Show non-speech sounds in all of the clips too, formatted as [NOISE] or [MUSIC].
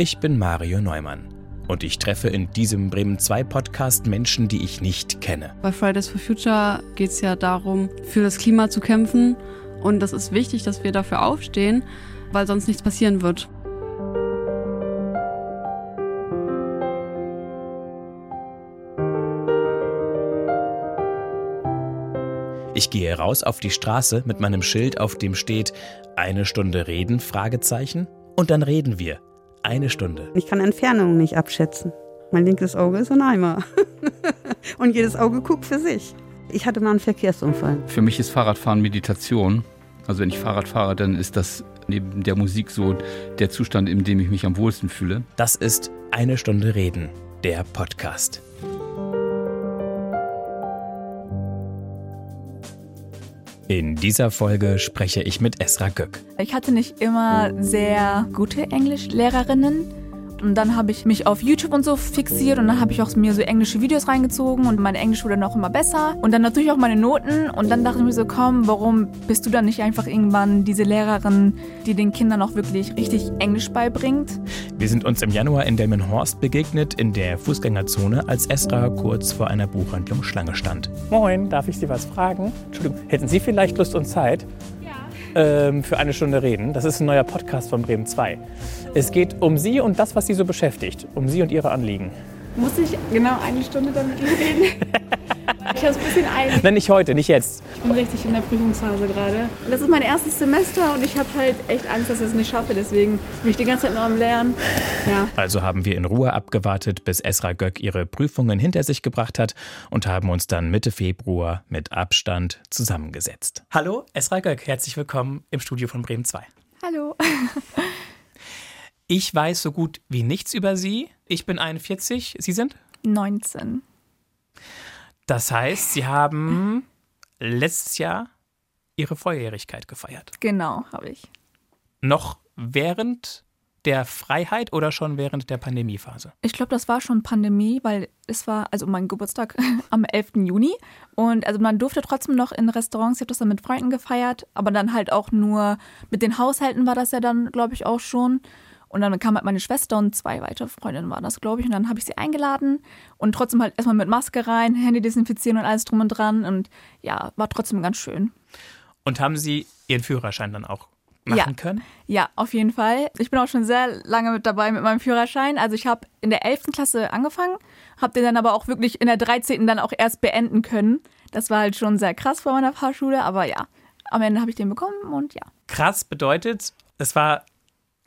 Ich bin Mario Neumann und ich treffe in diesem Bremen 2 Podcast Menschen, die ich nicht kenne. Bei Fridays for Future geht es ja darum, für das Klima zu kämpfen und das ist wichtig, dass wir dafür aufstehen, weil sonst nichts passieren wird. Ich gehe raus auf die Straße mit meinem Schild, auf dem steht eine Stunde reden, Fragezeichen. Und dann reden wir. Eine Stunde. Ich kann Entfernungen nicht abschätzen. Mein linkes Auge ist ein Eimer. [LAUGHS] Und jedes Auge guckt für sich. Ich hatte mal einen Verkehrsunfall. Für mich ist Fahrradfahren Meditation. Also wenn ich Fahrrad fahre, dann ist das neben der Musik so der Zustand, in dem ich mich am wohlsten fühle. Das ist eine Stunde reden, der Podcast. In dieser Folge spreche ich mit Esra Göck. Ich hatte nicht immer sehr gute Englischlehrerinnen. Und dann habe ich mich auf YouTube und so fixiert und dann habe ich auch mir so englische Videos reingezogen und mein Englisch wurde noch immer besser. Und dann natürlich auch meine Noten. Und dann dachte ich mir so, komm, warum bist du dann nicht einfach irgendwann diese Lehrerin, die den Kindern auch wirklich richtig Englisch beibringt? Wir sind uns im Januar in Delmenhorst begegnet, in der Fußgängerzone, als Esra kurz vor einer Buchhandlung Schlange stand. Moin, darf ich Sie was fragen? Entschuldigung, hätten Sie vielleicht Lust und Zeit? ähm, für eine Stunde reden. Das ist ein neuer Podcast von Bremen 2. Es geht um Sie und das, was Sie so beschäftigt. Um Sie und Ihre Anliegen. Muss ich genau eine Stunde damit reden? [LAUGHS] ich habe es ein bisschen eilig. Nein, nicht heute, nicht jetzt. Ich bin richtig in der Prüfungsphase gerade. Das ist mein erstes Semester und ich habe halt echt Angst, dass ich es nicht schaffe. Deswegen bin ich die ganze Zeit nur am Lernen. Ja. Also haben wir in Ruhe abgewartet, bis Esra Göck ihre Prüfungen hinter sich gebracht hat und haben uns dann Mitte Februar mit Abstand zusammengesetzt. Hallo, Esra Göck, herzlich willkommen im Studio von Bremen 2. Hallo. [LAUGHS] Ich weiß so gut wie nichts über Sie. Ich bin 41. Sie sind? 19. Das heißt, Sie haben letztes Jahr Ihre Volljährigkeit gefeiert. Genau, habe ich. Noch während der Freiheit oder schon während der Pandemiephase? Ich glaube, das war schon Pandemie, weil es war also mein Geburtstag [LAUGHS] am 11. Juni und also man durfte trotzdem noch in Restaurants, ich habe das dann mit Freunden gefeiert, aber dann halt auch nur mit den Haushalten war das ja dann, glaube ich, auch schon. Und dann kam halt meine Schwester und zwei weitere Freundinnen waren das, glaube ich. Und dann habe ich sie eingeladen und trotzdem halt erstmal mit Maske rein, [LAUGHS] Handy desinfizieren und alles drum und dran. Und ja, war trotzdem ganz schön. Und haben Sie Ihren Führerschein dann auch machen ja. können? Ja, auf jeden Fall. Ich bin auch schon sehr lange mit dabei mit meinem Führerschein. Also ich habe in der 11. Klasse angefangen, habe den dann aber auch wirklich in der 13. dann auch erst beenden können. Das war halt schon sehr krass vor meiner Fahrschule, aber ja, am Ende habe ich den bekommen und ja. Krass bedeutet, es war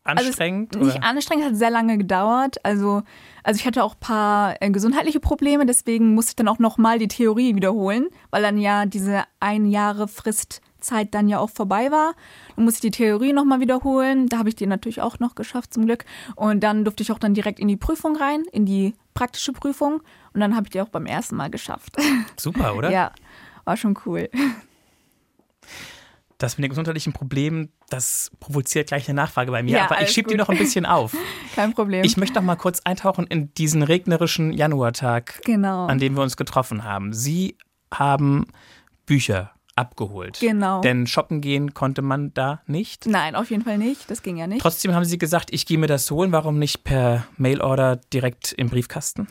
anstrengend? Also nicht anstrengend, hat sehr lange gedauert. Also, also ich hatte auch ein paar äh, gesundheitliche Probleme, deswegen musste ich dann auch nochmal die Theorie wiederholen, weil dann ja diese ein Jahre Fristzeit dann ja auch vorbei war. Dann musste ich die Theorie nochmal wiederholen. Da habe ich die natürlich auch noch geschafft, zum Glück. Und dann durfte ich auch dann direkt in die Prüfung rein, in die praktische Prüfung. Und dann habe ich die auch beim ersten Mal geschafft. Super, oder? [LAUGHS] ja, war schon cool. Das mit den gesundheitlichen Problemen, das provoziert gleich eine Nachfrage bei mir, Ja, aber ich schiebe die noch ein bisschen auf. [LAUGHS] Kein Problem. Ich möchte noch mal kurz eintauchen in diesen regnerischen Januartag, genau. an dem wir uns getroffen haben. Sie haben Bücher abgeholt. Genau. Denn shoppen gehen konnte man da nicht. Nein, auf jeden Fall nicht. Das ging ja nicht. Trotzdem haben Sie gesagt, ich gehe mir das holen. Warum nicht per Mailorder direkt im Briefkasten?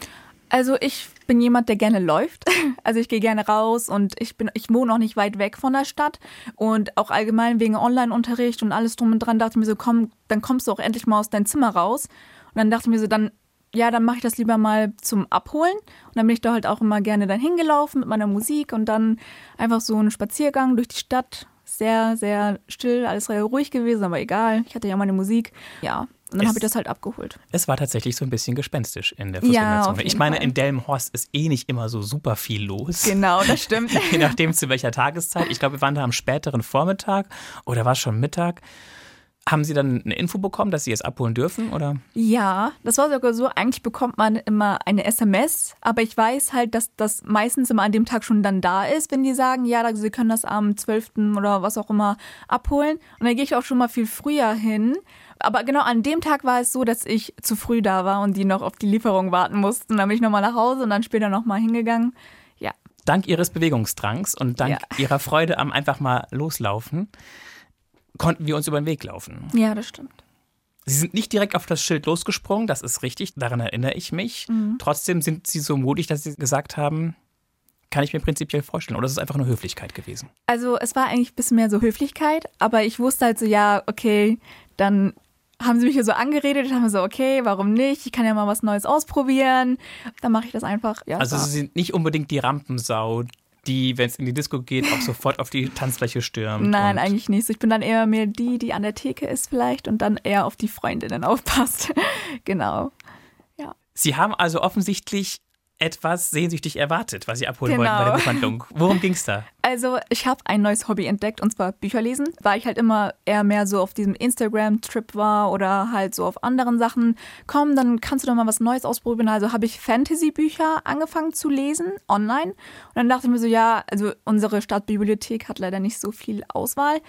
Also ich bin jemand, der gerne läuft. [LAUGHS] Also ich gehe gerne raus und ich bin, ich wohne auch nicht weit weg von der Stadt und auch allgemein wegen Online-Unterricht und alles drum und dran dachte ich mir so, komm, dann kommst du auch endlich mal aus deinem Zimmer raus. Und dann dachte ich mir so, dann ja, dann mache ich das lieber mal zum Abholen. Und dann bin ich da halt auch immer gerne dann hingelaufen mit meiner Musik und dann einfach so einen Spaziergang durch die Stadt. Sehr, sehr still, alles sehr ruhig gewesen, aber egal. Ich hatte ja meine Musik. Ja, und dann habe ich das halt abgeholt. Es war tatsächlich so ein bisschen gespenstisch in der Ja, Fußgängerzone. jeden ich meine, Fall. in Delmenhorst ist eh nicht immer so super viel los. Genau, das [LAUGHS] stimmt. Je nachdem zu welcher Tageszeit. Ich glaube, wir waren da am späteren Vormittag oder war es schon Mittag. Haben Sie dann eine Info bekommen, dass Sie es abholen dürfen? Oder? Ja, das war sogar so. Eigentlich bekommt man immer eine SMS, aber ich weiß halt, dass das meistens immer an dem Tag schon dann da ist, wenn die sagen, ja, Sie können das am 12. oder was auch immer abholen. Und dann gehe ich auch schon mal viel früher hin. Aber genau an dem Tag war es so, dass ich zu früh da war und die noch auf die Lieferung warten mussten. Dann bin ich nochmal nach Hause und dann später nochmal hingegangen. Ja, Dank Ihres Bewegungsdrangs und dank Ja. Ihrer Freude am einfach mal loslaufen, konnten wir uns über den Weg laufen. ja, das stimmt. Sie sind nicht direkt auf das Schild losgesprungen, das ist richtig, daran erinnere ich mich. Mhm. Trotzdem sind Sie so mutig, dass Sie gesagt haben, kann ich mir prinzipiell vorstellen. Oder ist es einfach nur Höflichkeit gewesen? Also es war eigentlich ein bisschen mehr so Höflichkeit, aber ich wusste halt so, ja, okay, dann haben sie mich hier so angeredet, ich haben so, okay, warum nicht? Ich kann ja mal was Neues ausprobieren. Dann mache ich das einfach. Ja, Also so. Sie sind nicht unbedingt die Rampensau, die, wenn es in die Disco geht, auch sofort auf die Tanzfläche stürmt. Nein, eigentlich nicht. so. Ich bin dann eher mehr die, die an der Theke ist vielleicht und dann eher auf die Freundinnen aufpasst. [LAUGHS] genau. Sie haben also offensichtlich etwas sehnsüchtig erwartet, was Sie abholen wollten bei Genau. der Buchhandlung. Worum ging es da? [LAUGHS] Also ich habe ein neues Hobby entdeckt und zwar Bücher lesen, weil ich halt immer eher mehr so auf diesem Instagram-Trip war oder halt so auf anderen Sachen. Komm, dann kannst du doch mal was Neues ausprobieren. Also habe ich Fantasy-Bücher angefangen zu lesen online und dann dachte ich mir so, ja, also unsere Stadtbibliothek hat leider nicht so viel Auswahl.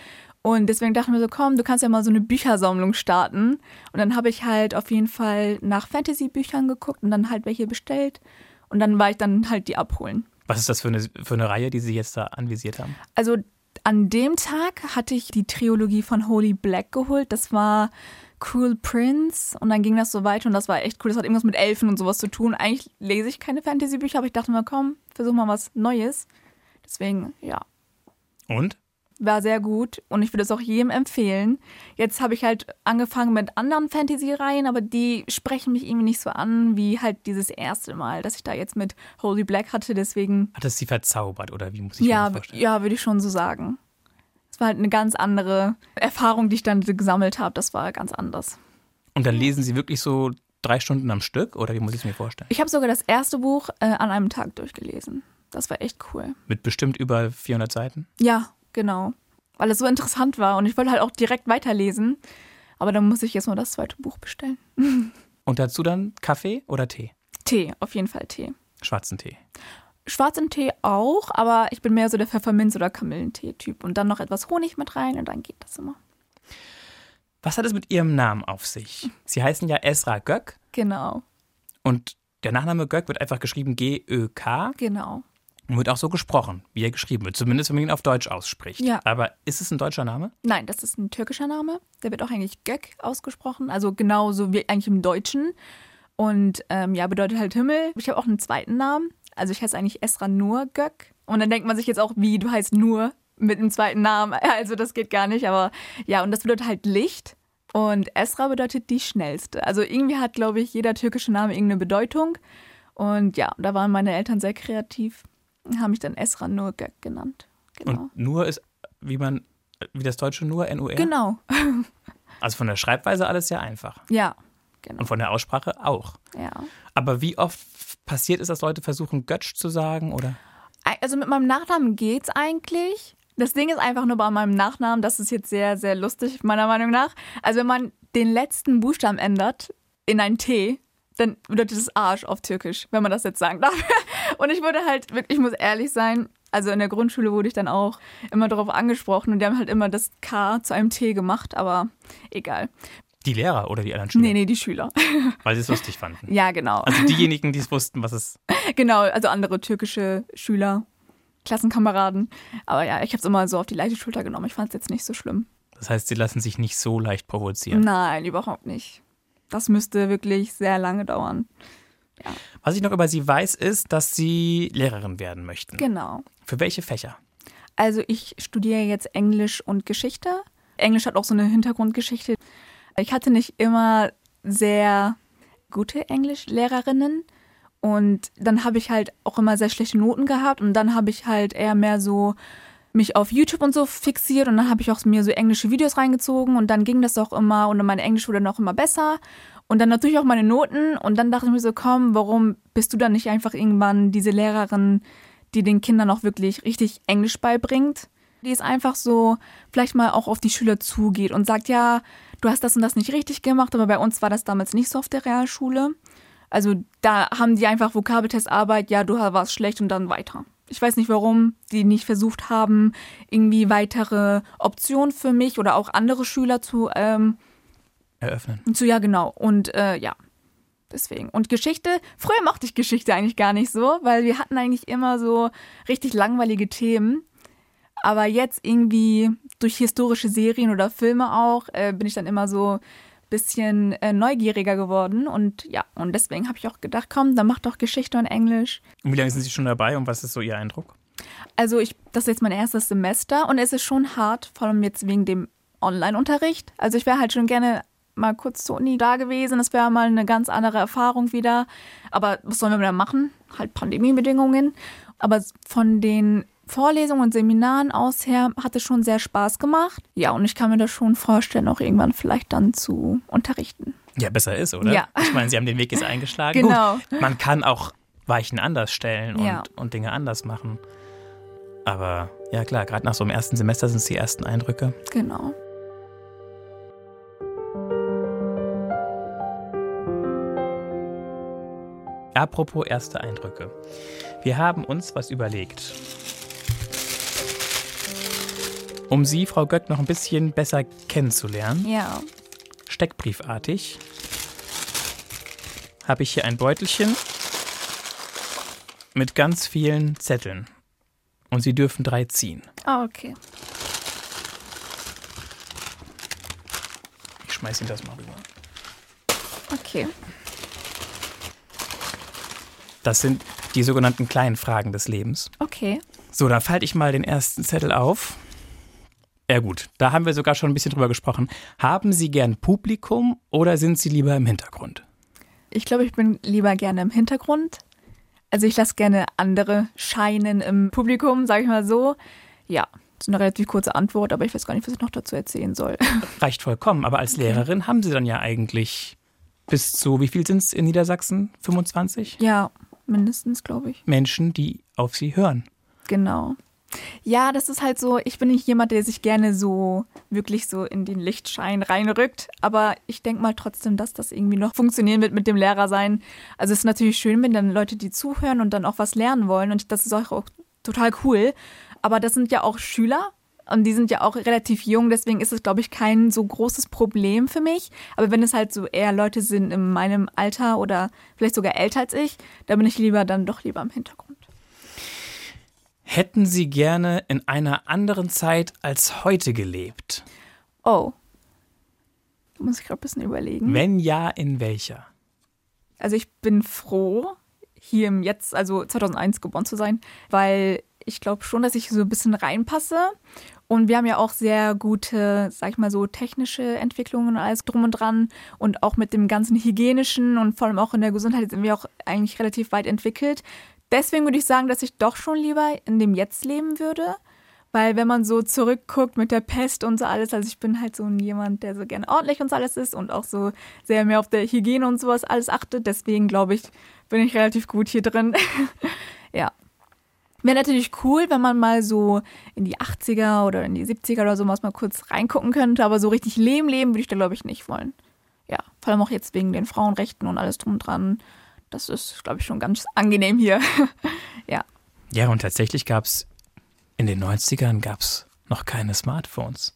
Und deswegen dachte ich mir so, komm, du kannst ja mal so eine Büchersammlung starten. Und dann habe ich halt auf jeden Fall nach Fantasy-Büchern geguckt und dann halt welche bestellt. Und dann war ich dann halt die abholen. Was ist das für eine, für eine Reihe, die Sie jetzt da anvisiert haben? Also an dem Tag hatte ich die Trilogie von Holy Black geholt. Das war Cruel Prince und dann ging das so weiter und das war echt cool. Das hat irgendwas mit Elfen und sowas zu tun. Eigentlich lese ich keine Fantasy-Bücher, aber ich dachte mir, komm, versuch mal was Neues. Deswegen, ja, Und? War sehr gut und ich würde es auch jedem empfehlen. Jetzt habe ich halt angefangen mit anderen Fantasy-Reihen, aber die sprechen mich irgendwie nicht so an wie halt dieses erste Mal, dass ich da jetzt mit Holy Black hatte. Deswegen Hat es Sie verzaubert oder wie muss ich mir ja, das vorstellen? ja, würde ich schon so sagen. Es war halt eine ganz andere Erfahrung, die ich dann gesammelt habe. Das war ganz anders. Und dann lesen Sie wirklich so drei Stunden am Stück oder wie muss ich es mir vorstellen? Ich habe sogar das erste Buch äh, an einem Tag durchgelesen. Das war echt cool. Mit bestimmt über 400 Seiten? Ja, genau. Weil es so interessant war und ich wollte halt auch direkt weiterlesen. Aber dann muss ich jetzt mal das zweite Buch bestellen. [LAUGHS] Und dazu dann Kaffee oder Tee? Tee, auf jeden Fall Tee. Schwarzen Tee. Schwarzen Tee auch, aber ich bin mehr so der Pfefferminz- oder Kamillentee-Typ. Und dann noch etwas Honig mit rein und dann geht das immer. Was hat es mit Ihrem Namen auf sich? Sie heißen ja Esra Göck Genau, und der Nachname Göck wird einfach geschrieben G-Ö-K genau. Und wird auch so gesprochen, wie er geschrieben wird. Zumindest, wenn man ihn auf Deutsch ausspricht. Ja. Aber ist es ein deutscher Name? Nein, das ist ein türkischer Name. Der wird auch eigentlich Gök ausgesprochen, also genauso wie eigentlich im Deutschen. Und ähm, ja, bedeutet halt Himmel. Ich habe auch einen zweiten Namen. Also ich heiße eigentlich Esra Nur Gök. Und dann denkt man sich jetzt auch, wie, du heißt Nur mit einem zweiten Namen. [LAUGHS] Also das geht gar nicht. Aber ja, und das bedeutet halt Licht. Und Esra bedeutet die schnellste. Also irgendwie hat, glaube ich, jeder türkische Name irgendeine Bedeutung. Und ja, da waren meine Eltern sehr kreativ. Haben mich dann Esra Nur Gök genannt. Genau. Und nur ist, wie man, wie das deutsche nur, N-U-R? Genau. [LAUGHS] Also von der Schreibweise alles sehr einfach. Ja, genau. Und von der Aussprache auch. Ja. Aber wie oft passiert es, dass Leute versuchen, Götsch zu sagen? Oder? Also mit meinem Nachnamen geht's eigentlich. Das Ding ist einfach nur bei meinem Nachnamen, das ist jetzt sehr, sehr lustig, meiner Meinung nach. Also wenn man den letzten Buchstaben ändert in ein T, dann bedeutet es Arsch auf Türkisch, wenn man das jetzt sagen darf. [LAUGHS] Und ich wurde halt wirklich, ich muss ehrlich sein, also in der Grundschule wurde ich dann auch immer darauf angesprochen und die haben halt immer das K zu einem T gemacht, aber egal. Die Lehrer oder die anderen Schüler? Nee, nee, die Schüler. [LAUGHS] Weil sie es lustig fanden. Ja, genau. Also diejenigen, die es wussten, was es. [LAUGHS] Genau, also andere türkische Schüler, Klassenkameraden. Aber ja, ich habe es immer so auf die leichte Schulter genommen. Ich fand es jetzt nicht so schlimm. Das heißt, sie lassen sich nicht so leicht provozieren. Nein, überhaupt nicht. Das müsste wirklich sehr lange dauern. Was ich noch über sie weiß, ist, dass sie Lehrerin werden möchten. Genau. Für welche Fächer? Also ich studiere jetzt Englisch und Geschichte. Englisch hat auch so eine Hintergrundgeschichte. Ich hatte nicht immer sehr gute Englischlehrerinnen und dann habe ich halt auch immer sehr schlechte Noten gehabt und dann habe ich halt eher mehr so mich auf YouTube und so fixiert und dann habe ich auch mir so englische Videos reingezogen und dann ging das auch immer und mein Englisch wurde noch immer besser und dann natürlich auch meine Noten und dann dachte ich mir so, komm, warum bist du dann nicht einfach irgendwann diese Lehrerin, die den Kindern auch wirklich richtig Englisch beibringt? Die ist einfach so, vielleicht mal auch auf die Schüler zugeht und sagt, ja, du hast das und das nicht richtig gemacht, aber bei uns war das damals nicht so auf der Realschule. Also da haben die einfach Vokabeltestarbeit, ja, du warst schlecht und dann weiter. Ich weiß nicht, warum die nicht versucht haben, irgendwie weitere Optionen für mich oder auch andere Schüler zu, ähm, Eröffnen. zu ja, genau. Und äh, ja, deswegen. Und Geschichte, früher mochte ich Geschichte eigentlich gar nicht so, weil wir hatten eigentlich immer so richtig langweilige Themen. Aber jetzt irgendwie durch historische Serien oder Filme auch, äh, bin ich dann immer so bisschen äh, neugieriger geworden und ja, und deswegen habe ich auch gedacht, komm, dann mach doch Geschichte und Englisch. Und wie lange sind Sie schon dabei und was ist so Ihr Eindruck? Also ich, das ist jetzt mein erstes Semester und es ist schon hart, vor allem jetzt wegen dem Online-Unterricht. Also ich wäre halt schon gerne mal kurz zur Uni da gewesen. Das wäre mal eine ganz andere Erfahrung wieder. Aber was sollen wir da machen? Halt Pandemiebedingungen. Aber von den Vorlesungen und Seminaren aus her hat es schon sehr Spaß gemacht. Ja, und ich kann mir das schon vorstellen, auch irgendwann vielleicht dann zu unterrichten. Ja, besser ist, oder? Ja. Ich meine, Sie haben den Weg jetzt eingeschlagen. Genau. Gut, man kann auch Weichen anders stellen und, Ja. und Dinge anders machen. Aber ja klar, gerade nach so einem ersten Semester sind es die ersten Eindrücke. Genau. Apropos erste Eindrücke. Wir haben uns was überlegt. Um Sie, Frau Göck, noch ein bisschen besser kennenzulernen, Ja. steckbriefartig, habe ich hier ein Beutelchen mit ganz vielen Zetteln. Und Sie dürfen drei ziehen. Ah, okay. Ich schmeiß Ihnen das mal rüber. Okay. Das sind die sogenannten kleinen Fragen des Lebens. Okay. So, dann falte ich mal den ersten Zettel auf. Ja gut, da haben wir sogar schon ein bisschen drüber gesprochen. Haben Sie gern Publikum oder sind Sie lieber im Hintergrund? Ich glaube, ich bin lieber gerne im Hintergrund. Also ich lasse gerne andere scheinen im Publikum, sage ich mal so. Ja, das ist eine relativ kurze Antwort, aber ich weiß gar nicht, was ich noch dazu erzählen soll. [LAUGHS] Reicht vollkommen, aber als Lehrerin haben Sie dann ja eigentlich bis zu, wie viel sind es in Niedersachsen? 25 Ja, mindestens, glaube ich. Menschen, die auf Sie hören. Genau. Ja, das ist halt so, ich bin nicht jemand, der sich gerne so wirklich so in den Lichtschein reinrückt, aber ich denke mal trotzdem, dass das irgendwie noch funktionieren wird mit dem Lehrer sein. Also es ist natürlich schön, wenn dann Leute, die zuhören und dann auch was lernen wollen und das ist auch, auch total cool, aber das sind ja auch Schüler und die sind ja auch relativ jung, deswegen ist es, glaube ich, kein so großes Problem für mich. Aber wenn es halt so eher Leute sind in meinem Alter oder vielleicht sogar älter als ich, da bin ich lieber dann doch lieber im Hintergrund. Hätten Sie gerne in einer anderen Zeit als heute gelebt? Oh. Da muss ich gerade ein bisschen überlegen. Wenn ja, in welcher? Also ich bin froh, hier im Jetzt, also 2001 geboren zu sein, weil ich glaube schon, dass ich so ein bisschen reinpasse. Und wir haben ja auch sehr gute, sag ich mal so, technische Entwicklungen und alles drum und dran. Und auch mit dem ganzen hygienischen und vor allem auch in der Gesundheit sind wir auch eigentlich relativ weit entwickelt. Deswegen würde ich sagen, dass ich doch schon lieber in dem Jetzt leben würde. Weil wenn man so zurückguckt mit der Pest und so alles, also ich bin halt so jemand, der so gerne ordentlich und so alles ist und auch so sehr mehr auf der Hygiene und sowas alles achtet. Deswegen glaube ich, bin ich relativ gut hier drin. [LAUGHS] ja. Wäre natürlich cool, wenn man mal so in die 80er oder in die 70er oder so mal kurz reingucken könnte, aber so richtig leben, leben würde ich da glaube ich nicht wollen. Ja, vor allem auch jetzt wegen den Frauenrechten und alles drum und dran. Das ist, glaube ich, schon ganz angenehm hier. [LAUGHS] ja. Ja, und tatsächlich gab es in den 90ern gab's noch keine Smartphones.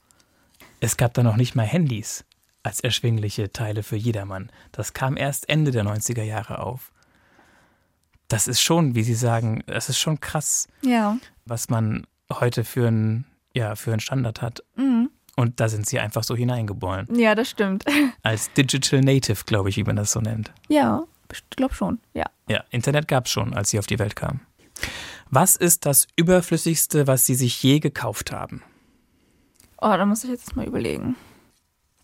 Es gab da noch nicht mal Handys als erschwingliche Teile für jedermann. Das kam erst Ende der 90er Jahre auf. Das ist schon, wie Sie sagen, das ist schon krass, Ja. was man heute für einen ja, für einen Standard hat. Mhm. Und da sind Sie einfach so hineingeboren. Ja, das stimmt. [LAUGHS] Als Digital Native, glaube ich, wie man das so nennt. Ja, ich glaube schon. Ja. Ja, Internet gab es schon, als Sie auf die Welt kamen. Was ist das Überflüssigste, was Sie sich je gekauft haben? Oh, da muss ich jetzt mal überlegen.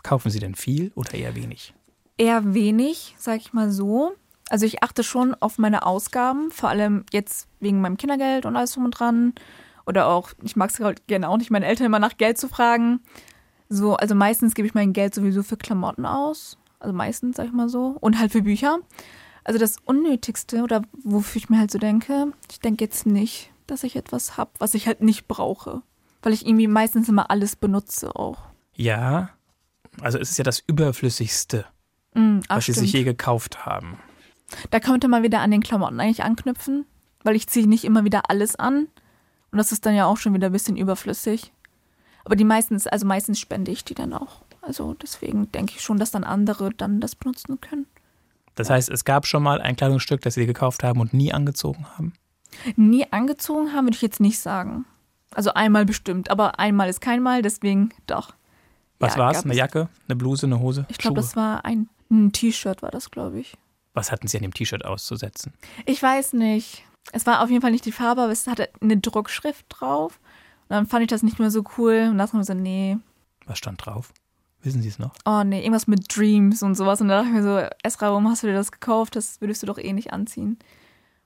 Kaufen Sie denn viel oder eher wenig? Eher wenig, sag ich mal so. Also ich achte schon auf meine Ausgaben, vor allem jetzt wegen meinem Kindergeld und alles drum und dran. Oder auch, ich mag es halt gerne auch nicht, meine Eltern immer nach Geld zu fragen. So, also meistens gebe ich mein Geld sowieso für Klamotten aus. Also meistens, sag ich mal so. Und halt für Bücher. Also das Unnötigste oder wofür ich mir halt so denke, ich denke jetzt nicht, dass ich etwas habe, was ich halt nicht brauche. Weil ich irgendwie meistens immer alles benutze auch. Ja, also es ist ja das Überflüssigste, Mm, ah, was Sie stimmt. sich je gekauft haben. Da könnte man wieder an den Klamotten eigentlich anknüpfen, weil ich ziehe nicht immer wieder alles an. Und das ist dann ja auch schon wieder ein bisschen überflüssig. Aber die meistens, also meistens spende ich die dann auch. Also deswegen denke ich schon, dass dann andere dann das benutzen können. Das heißt, es gab schon mal ein Kleidungsstück, das Sie gekauft haben und nie angezogen haben? Nie angezogen haben, würde ich jetzt nicht sagen. Also einmal bestimmt, aber einmal ist kein Mal, deswegen doch. Was Ja, war's? gab Eine es. Jacke, eine Bluse, eine Hose? Ich glaube, das war ein, ein T-Shirt, war das, glaube ich. Was hatten Sie an dem T-Shirt auszusetzen? Ich weiß nicht. Es war auf jeden Fall nicht die Farbe, aber es hatte eine Druckschrift drauf. Und dann fand ich das nicht mehr so cool. Und dachte mir so, nee, Was stand drauf? Wissen Sie es noch? oh nee, irgendwas mit Dreams und sowas. Und da dachte ich mir so, Esra, warum hast du dir das gekauft? Das würdest du doch eh nicht anziehen.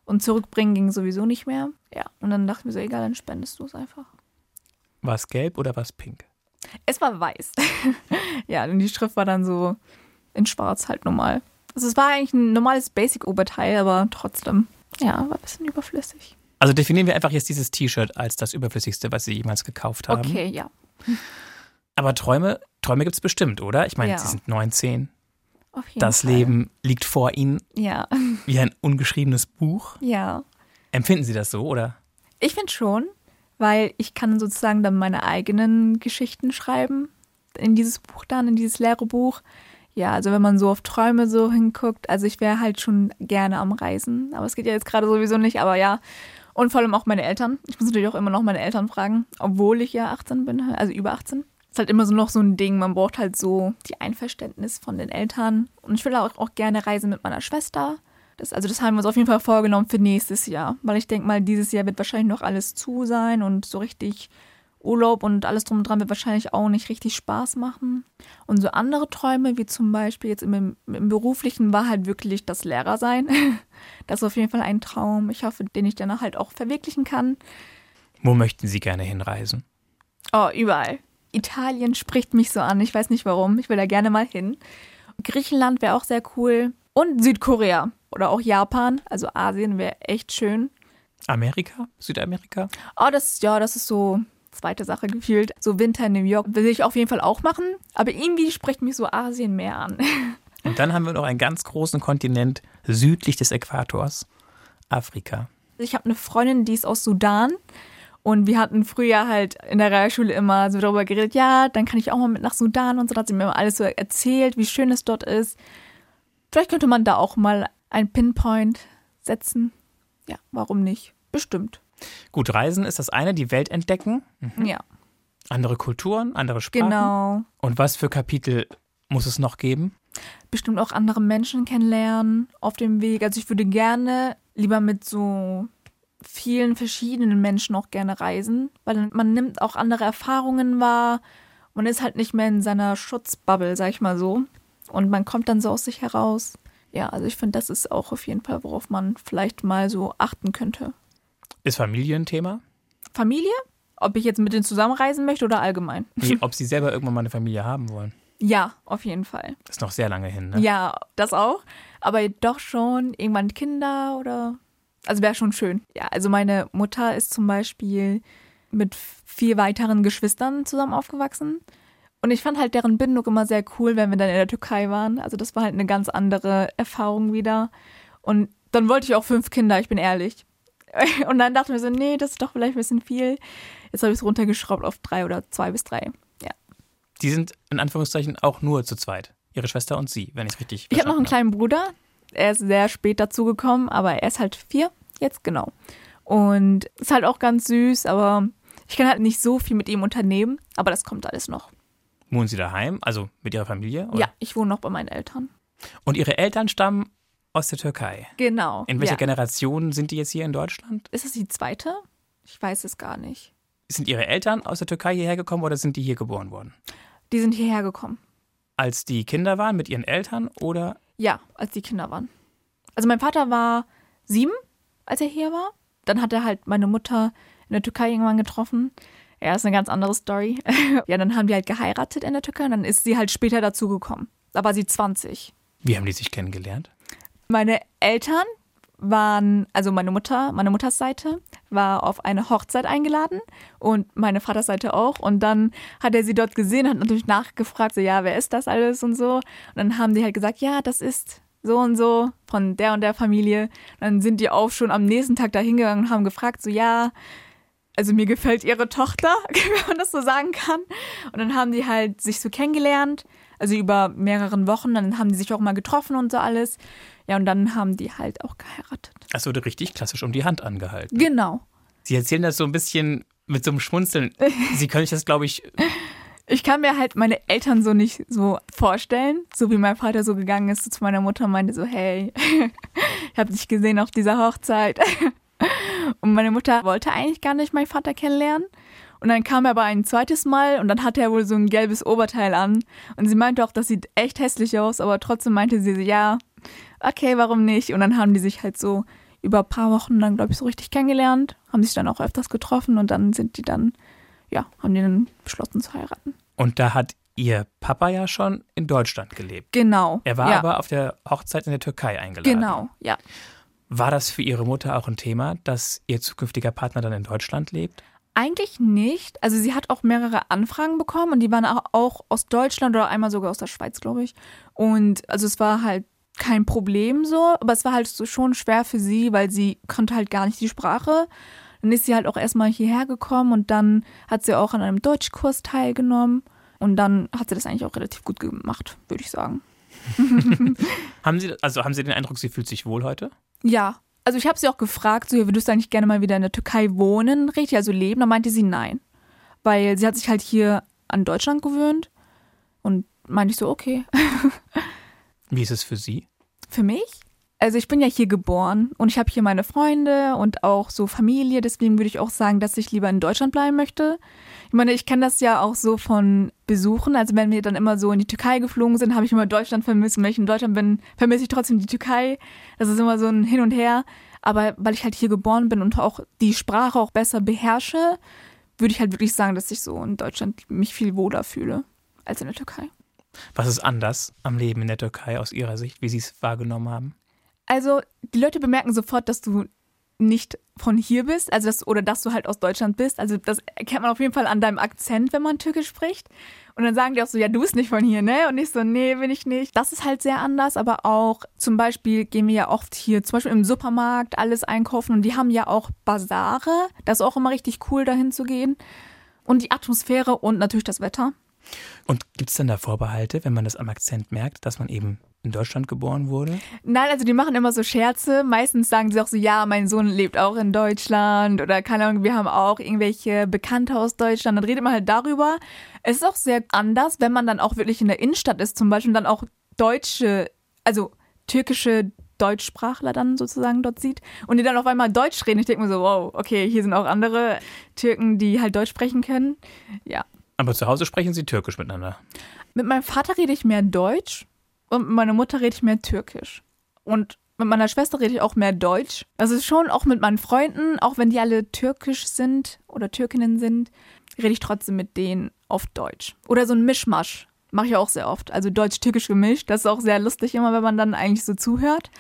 Und zurückbringen ging sowieso nicht mehr. Ja, und dann dachte ich mir so, egal, dann spendest du es einfach. War es gelb oder war es pink? Es war weiß. [LAUGHS] ja, und die Schrift war dann so in schwarz halt normal. Also es war eigentlich ein normales Basic-Oberteil, aber trotzdem, ja, war ein bisschen überflüssig. Also definieren wir einfach jetzt dieses T-Shirt als das überflüssigste, was Sie jemals gekauft haben. Okay, ja. Aber Träume, Träume gibt es bestimmt, oder? Ich meine, Ja. Sie sind 19. Auf jeden Das Fall. Leben liegt vor Ihnen Ja, wie ein ungeschriebenes Buch. ja. Empfinden Sie das so, oder? Ich finde schon, weil ich kann sozusagen dann meine eigenen Geschichten schreiben in dieses Buch dann, in dieses leere Buch. Ja, also wenn man so auf Träume so hinguckt, also ich wäre halt schon gerne am Reisen, aber es geht ja jetzt gerade sowieso nicht, aber ja. Und vor allem auch meine Eltern. Ich muss natürlich auch immer noch meine Eltern fragen, obwohl ich ja 18 bin, also über 18. Ist halt immer so noch so ein Ding, man braucht halt so die Einverständnis von den Eltern. Und ich will auch, auch gerne reisen mit meiner Schwester. Das, also das haben wir uns auf jeden Fall vorgenommen für nächstes Jahr, weil ich denke mal, dieses Jahr wird wahrscheinlich noch alles zu sein und so richtig Urlaub und alles drum und dran wird wahrscheinlich auch nicht richtig Spaß machen. Und so andere Träume, wie zum Beispiel jetzt im, im Beruflichen, war halt wirklich das Lehrer sein. [LAUGHS] Das ist auf jeden Fall ein Traum. Ich hoffe, den ich dann halt auch verwirklichen kann. Wo möchten Sie gerne hinreisen? Oh, überall. Italien spricht mich so an. Ich weiß nicht warum. Ich will da gerne mal hin. Griechenland wäre auch sehr cool. Und Südkorea oder auch Japan, also Asien wäre echt schön. Amerika? Südamerika? Oh, das, ja, das ist so zweite Sache gefühlt. So Winter in New York will ich auf jeden Fall auch machen. Aber irgendwie spricht mich so Asien mehr an. [LAUGHS] Und dann haben wir noch einen ganz großen Kontinent südlich des Äquators, Afrika. Ich habe eine Freundin, die ist aus Sudan. Und wir hatten früher halt in der Realschule immer so darüber geredet, ja, dann kann ich auch mal mit nach Sudan und so. Da hat sie mir immer alles so erzählt, wie schön es dort ist. Vielleicht könnte man da auch mal ein Pinpoint setzen. Ja, warum nicht? Bestimmt. Gut, Reisen ist das eine, die Welt entdecken, Ja, andere Kulturen, andere Sprachen. genau. Und was für Kapitel muss es noch geben? Bestimmt auch andere Menschen kennenlernen auf dem Weg. Also ich würde gerne lieber mit so vielen verschiedenen Menschen auch gerne reisen, weil man nimmt auch andere Erfahrungen wahr. Man ist halt nicht mehr in seiner Schutzbubble, sag ich mal so. Und man kommt dann so aus sich heraus. Ja, also ich finde, das ist auch auf jeden Fall, worauf man vielleicht mal so achten könnte. Ist Familie ein Thema? Familie? Ob ich jetzt mit denen zusammenreisen möchte oder allgemein? Nee, [LAUGHS] ob Sie selber irgendwann mal eine Familie haben wollen. Ja, auf jeden Fall. Das ist noch sehr lange hin, ne? Ja, das auch. Aber doch schon irgendwann Kinder oder. Also wäre schon schön. Ja, also meine Mutter ist zum Beispiel mit vier weiteren Geschwistern zusammen aufgewachsen. Und ich fand halt deren Bindung immer sehr cool, wenn wir dann in der Türkei waren. Also das war halt eine ganz andere Erfahrung wieder. Und dann wollte ich auch fünf Kinder, ich bin ehrlich. [LAUGHS] Und dann dachte ich mir so, nee, das ist doch vielleicht ein bisschen viel. Jetzt habe ich es runtergeschraubt auf drei oder zwei bis drei. Ja. Die sind in Anführungszeichen auch nur zu zweit. Ihre Schwester und Sie, wenn ich es richtig Ich habe noch einen verstanden kleinen Bruder. Er ist sehr spät dazugekommen, aber er ist halt vier jetzt, genau. Und ist halt auch ganz süß, aber ich kann halt nicht so viel mit ihm unternehmen, aber das kommt alles noch. Wohnen Sie daheim, also mit Ihrer Familie? Oder? Ja, ich wohne noch bei meinen Eltern. Und Ihre Eltern stammen aus der Türkei. Genau. In welcher ja. Generation sind die jetzt hier in Deutschland? Ist es die zweite? Ich weiß es gar nicht. Sind Ihre Eltern aus der Türkei hierher gekommen oder sind die hier geboren worden? Die sind hierher gekommen. Als die Kinder waren mit ihren Eltern oder Ja, als die Kinder waren. Also mein Vater war sieben, als er hier war. Dann hat er halt meine Mutter in der Türkei irgendwann getroffen. Ja, ist eine ganz andere Story. [LAUGHS] ja, dann haben die halt geheiratet in der Türkei und dann ist sie halt später dazugekommen. Da war sie 20. wie haben die sich kennengelernt? Meine Eltern waren, also meine Mutter, meine Mutters Seite war auf eine Hochzeit eingeladen und meine Vaters Seite auch. Und dann hat er sie dort gesehen, hat natürlich nachgefragt, so ja, wer ist das alles und so. Und dann haben die halt gesagt, ja, das ist so und so von der und der Familie. Und dann sind die auch schon am nächsten Tag da hingegangen und haben gefragt, so ja, also mir gefällt ihre Tochter, [LAUGHS] wenn man das so sagen kann. Und dann haben die halt sich so kennengelernt, also über mehreren Wochen. Dann haben die sich auch mal getroffen und so alles. Ja, und dann haben die halt auch geheiratet. Es wurde richtig klassisch um die Hand angehalten. Genau. Sie erzählen das so ein bisschen mit so einem Schmunzeln. [LAUGHS] Sie können sich das, glaube ich, Ich kann mir halt meine Eltern so nicht so vorstellen, so wie mein Vater so gegangen ist zu meiner Mutter und meinte so, hey, [LAUGHS] ich habe dich gesehen auf dieser Hochzeit. [LAUGHS] Und meine Mutter wollte eigentlich gar nicht meinen Vater kennenlernen. Und dann kam er aber ein zweites Mal und dann hatte er wohl so ein gelbes Oberteil an. Und sie meinte auch, das sieht echt hässlich aus, aber trotzdem meinte sie, ja, okay, warum nicht? Und dann haben die sich halt so über ein paar Wochen dann, glaube ich, so richtig kennengelernt, haben sich dann auch öfters getroffen und dann sind die dann, ja, haben die dann beschlossen zu heiraten. Und da hat Ihr Papa ja schon in Deutschland gelebt. Genau. Er war ja. aber auf der Hochzeit in der Türkei eingeladen. Genau, ja. War das für Ihre Mutter auch ein Thema, dass Ihr zukünftiger Partner dann in Deutschland lebt? Eigentlich nicht. Also sie hat auch mehrere Anfragen bekommen und die waren auch, aus Deutschland oder einmal sogar aus der Schweiz, glaube ich. Und also es war halt kein Problem so, aber es war halt so schon schwer für sie, weil sie konnte halt gar nicht die Sprache. Dann ist sie halt auch erstmal hierher gekommen und dann hat sie auch an einem Deutschkurs teilgenommen und dann hat sie das eigentlich auch relativ gut gemacht, würde ich sagen. [LAUGHS] [LAUGHS] haben Sie, also haben Sie den Eindruck, sie fühlt sich wohl heute? Ja. Also ich habe sie auch gefragt, so, würdest du eigentlich gerne mal wieder in der Türkei wohnen, richtig, also leben? Da meinte sie nein. Weil sie hat sich halt hier an Deutschland gewöhnt und meinte ich so, okay. [LAUGHS] Wie ist es für Sie? Für mich? Also ich bin ja hier geboren und ich habe hier meine Freunde und auch so Familie, deswegen würde ich auch sagen, dass ich lieber in Deutschland bleiben möchte. Ich meine, ich kenne das ja auch so von Besuchen. Also wenn wir dann immer so in die Türkei geflogen sind, habe ich immer Deutschland vermisst. Und wenn ich in Deutschland bin, vermisse ich trotzdem die Türkei. Das ist immer so ein Hin und Her. Aber weil ich halt hier geboren bin und auch die Sprache auch besser beherrsche, würde ich halt wirklich sagen, dass ich so in Deutschland mich viel wohler fühle als in der Türkei. Was ist anders am Leben in der Türkei aus Ihrer Sicht, wie Sie es wahrgenommen haben? Also, die Leute bemerken sofort, dass du nicht von hier bist, also dass, oder dass du halt aus Deutschland bist. Also das erkennt man auf jeden Fall an deinem Akzent, wenn man Türkisch spricht. Und dann sagen die auch so, ja, du bist nicht von hier, ne? Und ich so, nee, bin ich nicht. Das ist halt sehr anders, aber auch zum Beispiel gehen wir ja oft hier, zum Beispiel im Supermarkt, alles einkaufen und die haben ja auch Basare. Das ist auch immer richtig cool, dahin zu gehen. Und die Atmosphäre und natürlich das Wetter. Und gibt es denn da Vorbehalte, wenn man das am Akzent merkt, dass man eben in Deutschland geboren wurde? Nein, also die machen immer so Scherze. Meistens sagen sie auch so, ja, mein Sohn lebt auch in Deutschland oder keine Ahnung, wir haben auch irgendwelche Bekannte aus Deutschland. Dann redet man halt darüber. Es ist auch sehr anders, wenn man dann auch wirklich in der Innenstadt ist zum Beispiel und dann auch deutsche, also türkische Deutschsprachler dann sozusagen dort sieht und die dann auf einmal Deutsch reden. Ich denke mir so, wow, okay, hier sind auch andere Türken, die halt Deutsch sprechen können. Ja. Aber zu Hause sprechen Sie Türkisch miteinander? Mit meinem Vater rede ich mehr Deutsch und mit meiner Mutter rede ich mehr Türkisch. Und mit meiner Schwester rede ich auch mehr Deutsch. Ist schon auch mit meinen Freunden, auch wenn die alle türkisch sind oder Türkinnen sind, rede ich trotzdem mit denen auf Deutsch. Oder so ein Mischmasch. Mache ich auch sehr oft. Also deutsch-türkisch gemischt. Das ist auch sehr lustig immer, wenn man dann eigentlich so zuhört.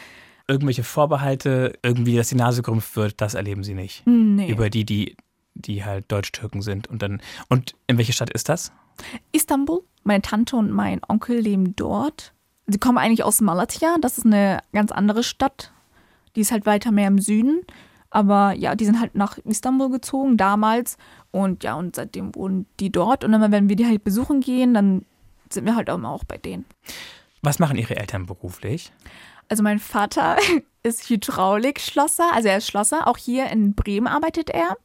Irgendwelche Vorbehalte, irgendwie, dass die Nase gerümpft wird, das erleben Sie nicht. Nee. Über die, die, die halt Deutsch-Türken sind. Und dann. Und in welche Stadt ist das? Istanbul. Meine Tante und mein Onkel leben dort. Sie kommen eigentlich aus Malatya. Das ist eine ganz andere Stadt. Die ist halt weiter mehr im Süden. Aber ja, die sind halt nach Istanbul gezogen damals. Und ja, und seitdem wohnen die dort. Und immer wenn wir die halt besuchen gehen, dann sind wir halt auch immer auch bei denen. Was machen Ihre Eltern beruflich? Also mein Vater [LAUGHS] ist Hydraulikschlosser, also er ist Schlosser. Auch hier in Bremen arbeitet er.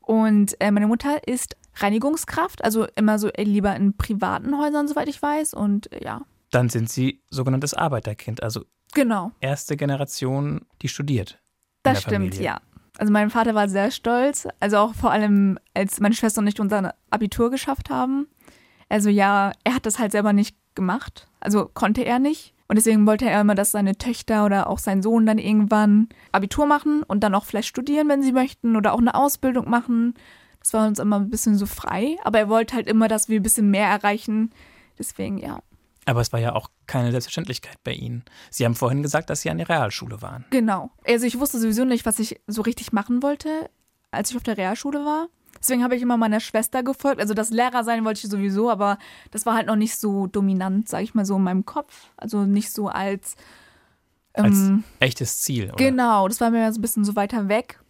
Und äh, meine Mutter ist Reinigungskraft, also immer so äh, lieber in privaten Häusern, soweit ich weiß. Und äh, ja. Dann sind Sie sogenanntes Arbeiterkind, also Genau, erste Generation, die studiert. das stimmt, Familie. ja. Also mein Vater war sehr stolz, also auch vor allem, als meine Schwester und ich unser Abitur geschafft haben. Also ja, er hat das halt selber nicht gemacht, also konnte er nicht. Und deswegen wollte er immer, dass seine Töchter oder auch sein Sohn dann irgendwann Abitur machen und dann auch vielleicht studieren, wenn sie möchten, oder auch eine Ausbildung machen. Das war uns immer ein bisschen so frei, aber er wollte halt immer, dass wir ein bisschen mehr erreichen. Deswegen ja. Aber es war ja auch keine Selbstverständlichkeit bei Ihnen. Sie haben vorhin gesagt, dass Sie an der Realschule waren. Genau. Also ich wusste sowieso nicht, was ich so richtig machen wollte, als ich auf der Realschule war. Deswegen habe ich immer meiner Schwester gefolgt. Also das Lehrer sein wollte ich sowieso, aber das war halt noch nicht so dominant, sage ich mal so in meinem Kopf. Also nicht so als Als ähm, echtes Ziel. Oder? genau. Das war mir so ein bisschen so weiter weg.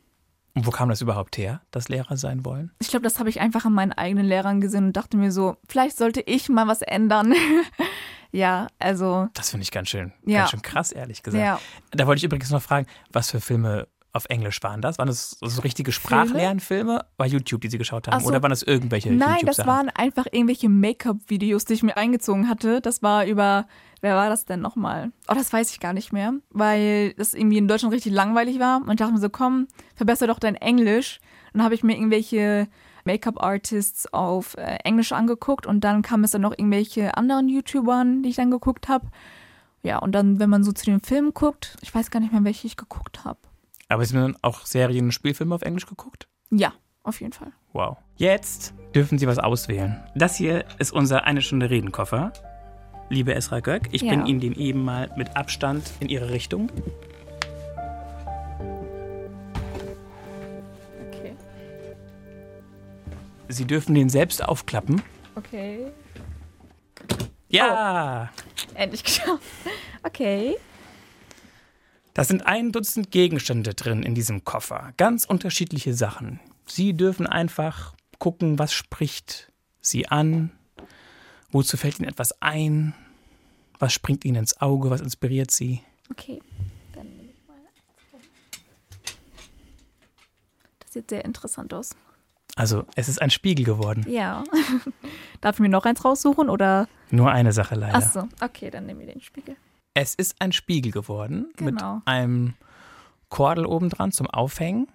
Und wo kam das überhaupt her, das Lehrer sein wollen? Ich glaube, das habe ich einfach an meinen eigenen Lehrern gesehen und dachte mir so, vielleicht sollte ich mal was ändern. [LAUGHS] ja, also Das finde ich ganz schön, Ja. ganz schön krass, ehrlich gesagt. ja. Da wollte ich übrigens noch fragen, was für Filme auf Englisch waren das? Waren das so richtige Sprachlernfilme? War YouTube, die Sie geschaut haben? So. Oder waren das irgendwelche Nein, das waren einfach irgendwelche Make-up-Videos, die ich mir reingezogen hatte. Das war über, wer war das denn nochmal? Oh, das weiß ich gar nicht mehr, weil das irgendwie in Deutschland richtig langweilig war. Und ich dachte mir so, komm, verbessere doch dein Englisch. Und dann habe ich mir irgendwelche Make-up-Artists auf äh, Englisch angeguckt und dann kam es dann noch irgendwelche anderen YouTubern, die ich dann geguckt habe. Ja, und dann, wenn man so zu den Filmen guckt, ich weiß gar nicht mehr, welche ich geguckt habe. Aber Sie haben dann auch Serien und Spielfilme auf Englisch geguckt? Ja, auf jeden Fall. Wow. Jetzt dürfen Sie was auswählen. Das hier ist unser eine Stunde Redenkoffer. Liebe Esra Göck, ich ja. bin Ihnen den eben mal mit Abstand in Ihre Richtung. Okay. Sie dürfen den selbst aufklappen. Okay. Ja! Oh, endlich geschafft. Okay. Da sind ein Dutzend Gegenstände drin in diesem Koffer. Ganz unterschiedliche Sachen. Sie dürfen einfach gucken, was spricht Sie an, wozu fällt Ihnen etwas ein, was springt Ihnen ins Auge, was inspiriert Sie. Okay, dann nehme ich mal Das sieht sehr interessant aus. Also, es ist ein Spiegel geworden. Ja. [LAUGHS] Darf ich mir noch eins raussuchen oder? Nur eine Sache leider. Ach so, okay, dann nehmen wir den Spiegel. Es ist ein Spiegel geworden genau. mit einem Kordel obendran zum Aufhängen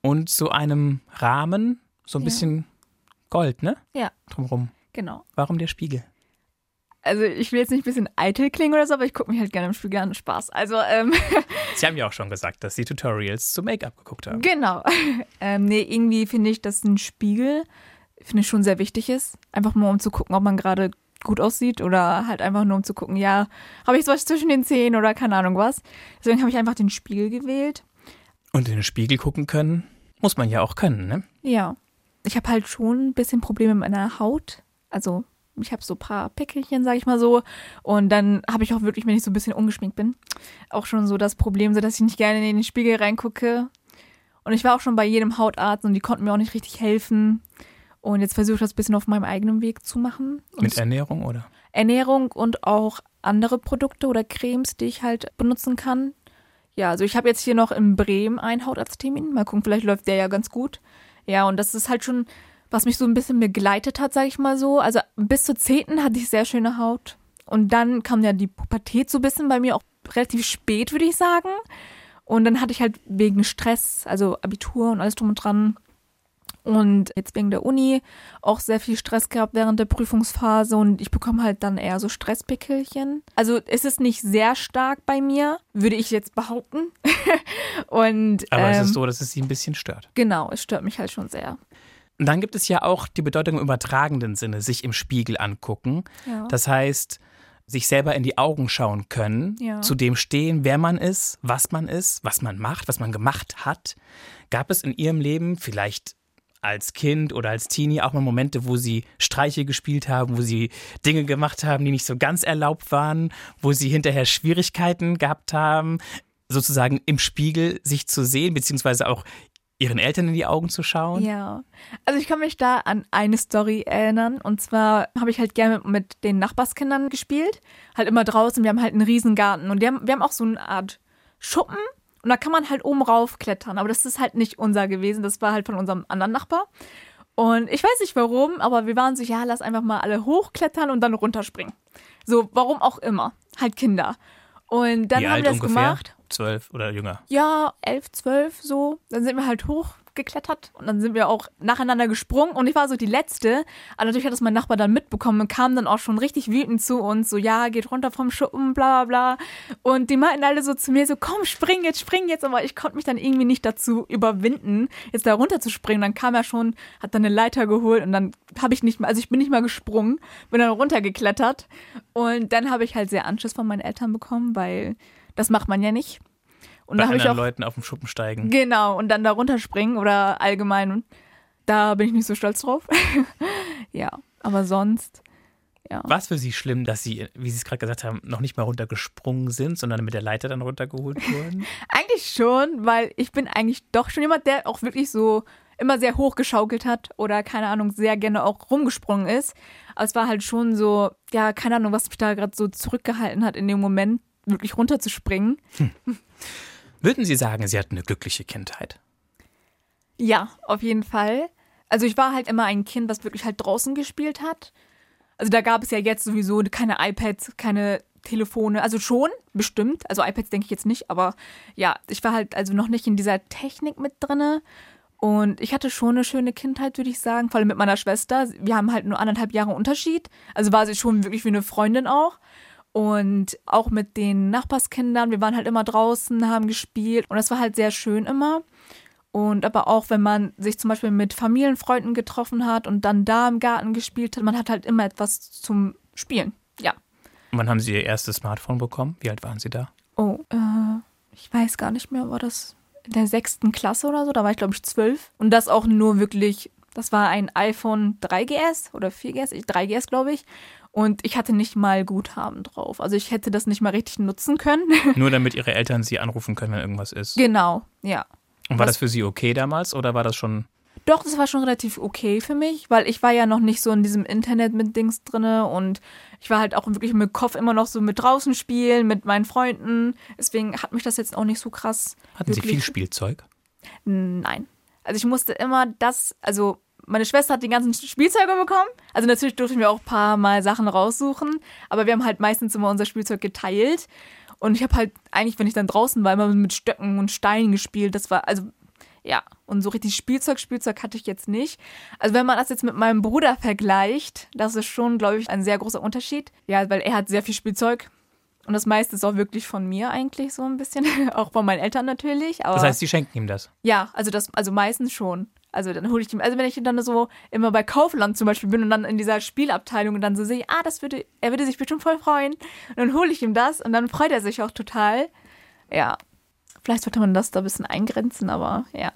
und so einem Rahmen, so ein ja. bisschen Gold, ne? Ja. Drumherum. Genau. Warum der Spiegel? Also ich will jetzt nicht ein bisschen eitel klingen oder so, aber ich gucke mich halt gerne im Spiegel an. Spaß. Also, ähm [LAUGHS] Sie haben ja auch schon gesagt, dass Sie Tutorials zu Make-up geguckt haben. Genau. [LAUGHS] ähm, nee, irgendwie finde ich, dass ein Spiegel, finde ich schon sehr wichtig ist. Einfach mal um zu gucken, ob man gerade gut aussieht oder halt einfach nur um zu gucken, ja, habe ich was zwischen den Zähnen oder keine Ahnung was. Deswegen habe ich einfach den Spiegel gewählt. Und in den Spiegel gucken können, muss man ja auch können, ne? Ja. Ich habe halt schon ein bisschen Probleme mit meiner Haut. Also ich habe so ein paar Pickelchen, sag ich mal so. Und dann habe ich auch wirklich, wenn ich so ein bisschen ungeschminkt bin, auch schon so das Problem, so dass ich nicht gerne in den Spiegel reingucke. Und ich war auch schon bei jedem Hautarzt und die konnten mir auch nicht richtig helfen. Und jetzt versuche ich das ein bisschen auf meinem eigenen Weg zu machen. Und Mit Ernährung oder? Ernährung und auch andere Produkte oder Cremes, die ich halt benutzen kann. Ja, also ich habe jetzt hier noch in Bremen einen Hautarzttermin. Mal gucken, vielleicht läuft der ja ganz gut. Ja, und das ist halt schon, was mich so ein bisschen begleitet hat, sage ich mal so. Also bis zur 10. hatte ich sehr schöne Haut. Und dann kam ja die Pubertät so ein bisschen bei mir auch relativ spät, würde ich sagen. Und dann hatte ich halt wegen Stress, also Abitur und alles drum und dran, und jetzt wegen der Uni auch sehr viel Stress gehabt während der Prüfungsphase und ich bekomme halt dann eher so Stresspickelchen. Also es ist nicht sehr stark bei mir, würde ich jetzt behaupten. [LAUGHS] und, Aber ähm, es ist ähm, so, dass es sie ein bisschen stört. Genau, es stört mich halt schon sehr. Und dann gibt es ja auch die Bedeutung im übertragenden Sinne, sich im Spiegel angucken. Ja. Das heißt, sich selber in die Augen schauen können, ja. zu dem stehen, wer man ist, was man ist, was man macht, was man gemacht hat. Gab es in Ihrem Leben vielleicht als Kind oder als Teenie auch mal Momente, wo sie Streiche gespielt haben, wo sie Dinge gemacht haben, die nicht so ganz erlaubt waren, wo sie hinterher Schwierigkeiten gehabt haben, sozusagen im Spiegel sich zu sehen, beziehungsweise auch ihren Eltern in die Augen zu schauen? Ja, also ich kann mich da an eine Story erinnern. Und zwar habe ich halt gerne mit, den Nachbarskindern gespielt. Halt immer draußen. Wir haben halt einen Riesengarten. Und haben, wir haben auch so eine Art Schuppen und da kann man halt oben rauf klettern. Aber das ist halt nicht unser gewesen. Das war halt von unserem anderen Nachbar. Und ich weiß nicht warum, aber wir waren so, ja, lass einfach mal alle hochklettern und dann runterspringen. So, warum auch immer. Halt Kinder. Und dann Wie haben wir das ungefähr? gemacht. Zwölf oder jünger? Ja, elf, zwölf, so. Dann sind wir halt hoch geklettert und dann sind wir auch nacheinander gesprungen und ich war so die Letzte. Aber natürlich hat das mein Nachbar dann mitbekommen und kam dann auch schon richtig wütend zu uns, so, ja, geht runter vom Schuppen, bla bla bla. Und die meinten alle so zu mir so, komm, spring jetzt, spring jetzt. Aber ich konnte mich dann irgendwie nicht dazu überwinden, jetzt da runter zu springen. Dann kam er schon, hat dann eine Leiter geholt und dann habe ich nicht mehr, also ich bin nicht mal gesprungen, bin dann runtergeklettert. Und dann habe ich halt sehr Anschiss von meinen Eltern bekommen, weil das macht man ja nicht. Und Bei da anderen auch Leuten auf dem Schuppen steigen. Genau, und dann da runterspringen oder allgemein. Da bin ich nicht so stolz drauf. [LAUGHS] ja, aber sonst, ja. War es für Sie schlimm, dass Sie, wie Sie es gerade gesagt haben, noch nicht mal runtergesprungen sind, sondern mit der Leiter dann runtergeholt wurden? [LAUGHS] eigentlich schon, weil ich bin eigentlich doch schon jemand, der auch wirklich so immer sehr hoch geschaukelt hat oder keine Ahnung, sehr gerne auch rumgesprungen ist. Aber es war halt schon so, ja, keine Ahnung, was mich da gerade so zurückgehalten hat in dem Moment, wirklich runterzuspringen. Hm. [LAUGHS] Würden Sie sagen, Sie hatten eine glückliche Kindheit? Ja, auf jeden Fall. Also ich war halt immer ein Kind, was wirklich halt draußen gespielt hat. Also da gab es ja jetzt sowieso keine iPads, keine Telefone, also schon, bestimmt. Also iPads denke ich jetzt nicht, aber ja, ich war halt also noch nicht in dieser Technik mit drinne. Und ich hatte schon eine schöne Kindheit, würde ich sagen, vor allem mit meiner Schwester. Wir haben halt nur anderthalb Jahre Unterschied. Also war sie schon wirklich wie eine Freundin auch. Und auch mit den Nachbarskindern, wir waren halt immer draußen, haben gespielt. Und das war halt sehr schön immer. Und aber auch, wenn man sich zum Beispiel mit Familienfreunden getroffen hat und dann da im Garten gespielt hat, man hat halt immer etwas zum Spielen. Ja. Und wann haben Sie Ihr erstes Smartphone bekommen? Wie alt waren Sie da? Oh, äh, ich weiß gar nicht mehr, war das in der sechsten Klasse oder so? Da war ich, glaube ich, zwölf. Und das auch nur wirklich, das war ein iPhone 3GS oder 4GS, 3GS, glaube ich. Und ich hatte nicht mal Guthaben drauf. Also ich hätte das nicht mal richtig nutzen können. [LAUGHS] Nur damit Ihre Eltern Sie anrufen können, wenn irgendwas ist. genau, ja. Und war Was- das für Sie okay damals oder war das schon. Doch, das war schon relativ okay für mich, weil ich war ja noch nicht so in diesem Internet mit Dings drinne und ich war halt auch wirklich mit Kopf immer noch so mit draußen spielen, mit meinen Freunden. Deswegen hat mich das jetzt auch nicht so krass. Hatten Sie viel Spielzeug? Nein. Also ich musste immer das, also meine Schwester hat die ganzen Spielzeuge bekommen. Also natürlich durfte ich mir auch ein paar Mal Sachen raussuchen, aber wir haben halt meistens immer unser Spielzeug geteilt. Und ich habe halt eigentlich, wenn ich dann draußen war, immer mit Stöcken und Steinen gespielt. Das war, also, ja. Und so richtig Spielzeug, Spielzeug hatte ich jetzt nicht. Also wenn man das jetzt mit meinem Bruder vergleicht, das ist schon, glaube ich, ein sehr großer Unterschied. Ja, weil er hat sehr viel Spielzeug. Und das meiste ist auch wirklich von mir eigentlich so ein bisschen. [LAUGHS] auch von meinen Eltern natürlich. Das heißt, Sie schenken ihm das. ja, also das, also meistens schon. Also dann hole ich ihm, also wenn ich dann so immer bei Kaufland zum Beispiel bin und dann in dieser Spielabteilung und dann so sehe, ah, das würde, er würde sich bestimmt voll freuen. Und dann hole ich ihm das und dann freut er sich auch total. Ja. Vielleicht sollte man das da ein bisschen eingrenzen, aber ja.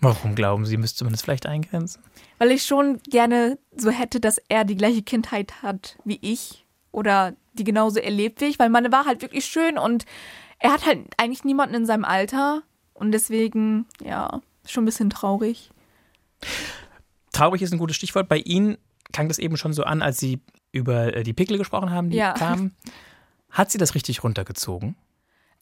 Warum glauben Sie, müsste man das vielleicht eingrenzen? Weil ich schon gerne so hätte, dass er die gleiche Kindheit hat wie ich oder die genauso erlebt wie ich, weil meine war halt wirklich schön und er hat halt eigentlich niemanden in seinem Alter und deswegen, ja, schon ein bisschen traurig. Traurig ist ein gutes Stichwort. Bei Ihnen klang das eben schon so an, als Sie über äh, die Pickel gesprochen haben, die Ja. kamen. Hat Sie das richtig runtergezogen?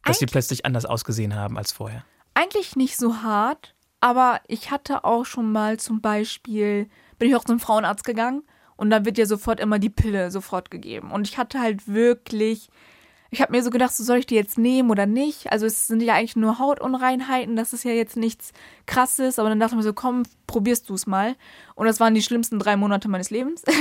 Dass Sie plötzlich anders ausgesehen haben als vorher? Eigentlich nicht so hart, aber ich hatte auch schon mal zum Beispiel, bin ich auch zum Frauenarzt gegangen und da wird ja sofort immer die Pille sofort gegeben. Und ich hatte halt wirklich, ich habe mir so gedacht, so soll ich die jetzt nehmen oder nicht? Also es sind ja eigentlich nur Hautunreinheiten, das ist ja jetzt nichts krasses, aber dann dachte ich mir so, komm, probierst du es mal. Und das waren die schlimmsten drei Monate meines Lebens. [LAUGHS]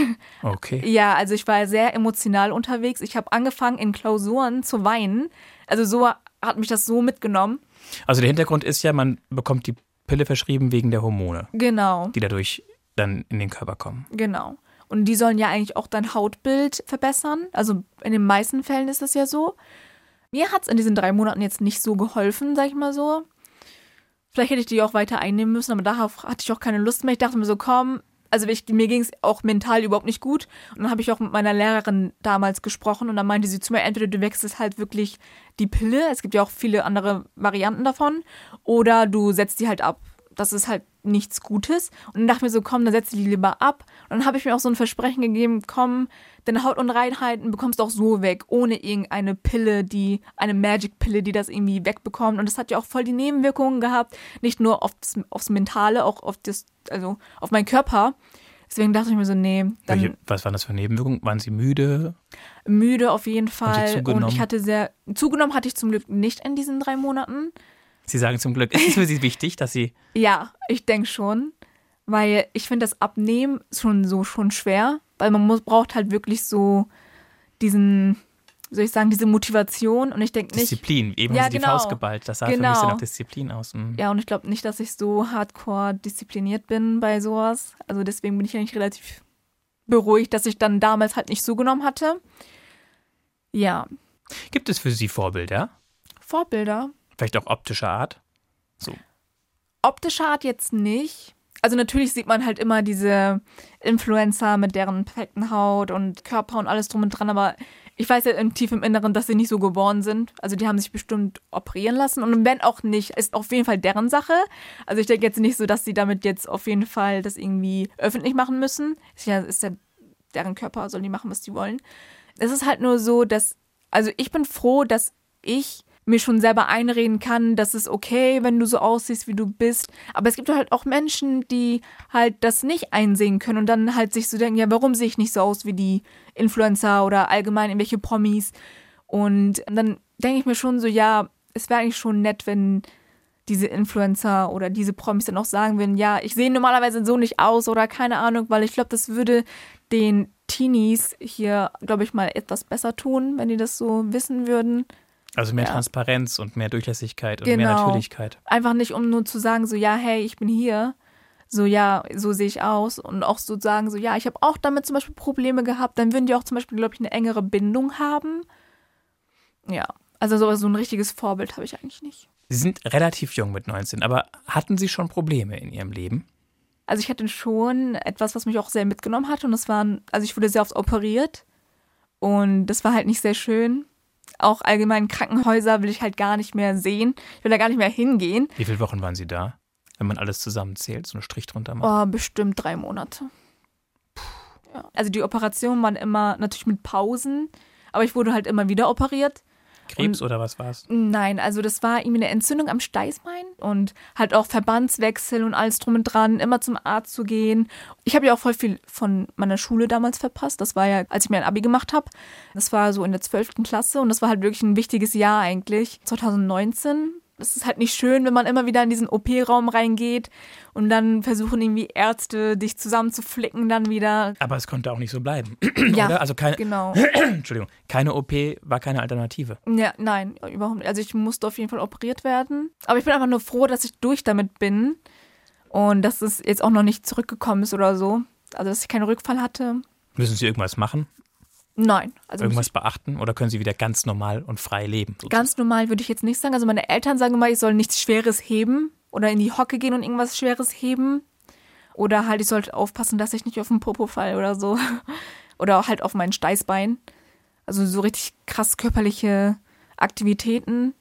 Okay. Ja, also ich war sehr emotional unterwegs. Ich habe angefangen in Klausuren zu weinen. Also so hat mich das so mitgenommen. Also der Hintergrund ist ja, man bekommt die Pille verschrieben wegen der Hormone, Genau. die dadurch dann in den Körper kommen. Genau. Und die sollen ja eigentlich auch dein Hautbild verbessern. Also in den meisten Fällen ist das ja so. Mir hat es in diesen drei Monaten jetzt nicht so geholfen, sag ich mal so. Vielleicht hätte ich die auch weiter einnehmen müssen, aber darauf hatte ich auch keine Lust mehr. Ich dachte mir so, komm, also ich, mir ging es auch mental überhaupt nicht gut. Und dann habe ich auch mit meiner Lehrerin damals gesprochen und dann meinte sie zu mir, entweder du wechselst halt wirklich die Pille, es gibt ja auch viele andere Varianten davon, oder du setzt die halt ab. Das ist halt nichts Gutes. Und dann dachte ich mir so, komm, dann setze die lieber ab. Und dann habe ich mir auch so ein Versprechen gegeben, komm, deine Hautunreinheiten bekommst du auch so weg, ohne irgendeine Pille, die, eine Magic-Pille, die das irgendwie wegbekommt. Und das hat ja auch voll die Nebenwirkungen gehabt. Nicht nur aufs, aufs Mentale, auch auf das, also auf meinen Körper. Deswegen dachte ich mir so, nee, Welche, was waren das für Nebenwirkungen? Waren Sie müde? müde auf jeden Fall. Und zugenommen? ich hatte sehr, zugenommen hatte ich zum Glück nicht in diesen drei Monaten. Sie sagen zum Glück, ist es für Sie wichtig, dass Sie. Ja, ich denke schon. Weil ich finde das Abnehmen schon so schon schwer, weil man muss, braucht halt wirklich so diesen, wie soll ich sagen, diese Motivation. Und ich denke nicht. Disziplin. Eben Ja, die genau. Faust geballt. Das sah für mich Genau. so nach Disziplin aus. Mhm. Ja, und ich glaube nicht, dass ich so hardcore diszipliniert bin bei sowas. Also deswegen bin ich eigentlich relativ beruhigt, dass ich dann damals halt nicht zugenommen hatte. Ja, Gibt es für Sie Vorbilder? Vorbilder. Vielleicht auch optischer Art? optischer Art jetzt nicht. Also natürlich sieht man halt immer diese Influencer mit deren perfekten Haut und Körper und alles drum und dran, aber ich weiß ja im tief im Inneren, dass sie nicht so geboren sind. Also die haben sich bestimmt operieren lassen und wenn auch nicht, ist auf jeden Fall deren Sache. Also ich denke jetzt nicht so, dass sie damit jetzt auf jeden Fall das irgendwie öffentlich machen müssen. Ist ja, ist ja deren Körper, sollen die machen, was die wollen. Es ist halt nur so, dass, also ich bin froh, dass ich mir schon selber einreden kann, dass es okay, wenn du so aussiehst, wie du bist. Aber es gibt halt auch Menschen, die halt das nicht einsehen können und dann halt sich so denken, ja, warum sehe ich nicht so aus wie die Influencer oder allgemein irgendwelche Promis? Und dann denke ich mir schon so, ja, es wäre eigentlich schon nett, wenn diese Influencer oder diese Promis dann auch sagen würden, ja, ich sehe normalerweise so nicht aus oder keine Ahnung, weil ich glaube, das würde den Teenies hier, glaube ich, mal etwas besser tun, wenn die das so wissen würden. Also mehr Ja. Transparenz und mehr Durchlässigkeit und Genau. mehr Natürlichkeit. Einfach nicht, um nur zu sagen, so, ja, hey, ich bin hier. So, ja, so sehe ich aus. Und auch so sagen, so, ja, ich habe auch damit zum Beispiel Probleme gehabt. Dann würden die auch zum Beispiel, glaube ich, eine engere Bindung haben. Ja, also so, so ein richtiges Vorbild habe ich eigentlich nicht. Sie sind relativ jung mit 19, aber hatten Sie schon Probleme in Ihrem Leben? Also ich hatte schon etwas, was mich auch sehr mitgenommen hat. Und das waren, also ich wurde sehr oft operiert. Und das war halt nicht sehr schön. Auch allgemein Krankenhäuser will ich halt gar nicht mehr sehen. Ich will da gar nicht mehr hingehen. Wie viele Wochen waren Sie da? Wenn man alles zusammenzählt, so einen Strich drunter macht. Oh, bestimmt drei Monate. Ja. Also die Operationen waren immer natürlich mit Pausen, aber ich wurde halt immer wieder operiert. Krebs oder was war's? Nein, also das war irgendwie eine Entzündung am Steißbein und halt auch Verbandswechsel und alles drum und dran, immer zum Arzt zu gehen. Ich habe ja auch voll viel von meiner Schule damals verpasst. Das war ja, als ich mir ein Abi gemacht habe. Das war so in der 12. Klasse und das war halt wirklich ein wichtiges Jahr eigentlich. 2019. Es ist halt nicht schön, wenn man immer wieder in diesen OP-Raum reingeht und dann versuchen irgendwie Ärzte dich zusammenzuflicken dann wieder. Aber es konnte auch nicht so bleiben. [CLEARS THROAT] Ja, oder? Also keine, genau. [CLEARS THROAT] Entschuldigung, keine OP war keine Alternative. Ja, nein, überhaupt nicht. Also ich musste auf jeden Fall operiert werden. Aber ich bin einfach nur froh, dass ich durch damit bin und dass es jetzt auch noch nicht zurückgekommen ist oder so. Also dass ich keinen Rückfall hatte. Müssen Sie irgendwas machen? Nein. Also Irgendwas beachten? Oder können Sie wieder ganz normal und frei leben? sozusagen? ganz normal würde ich jetzt nicht sagen. Also meine Eltern sagen immer, ich soll nichts Schweres heben oder in die Hocke gehen und irgendwas Schweres heben. Oder halt, ich sollte aufpassen, dass ich nicht auf den Popo falle oder so. [LAUGHS] Oder halt auf mein Steißbein. Also so richtig krass körperliche Aktivitäten.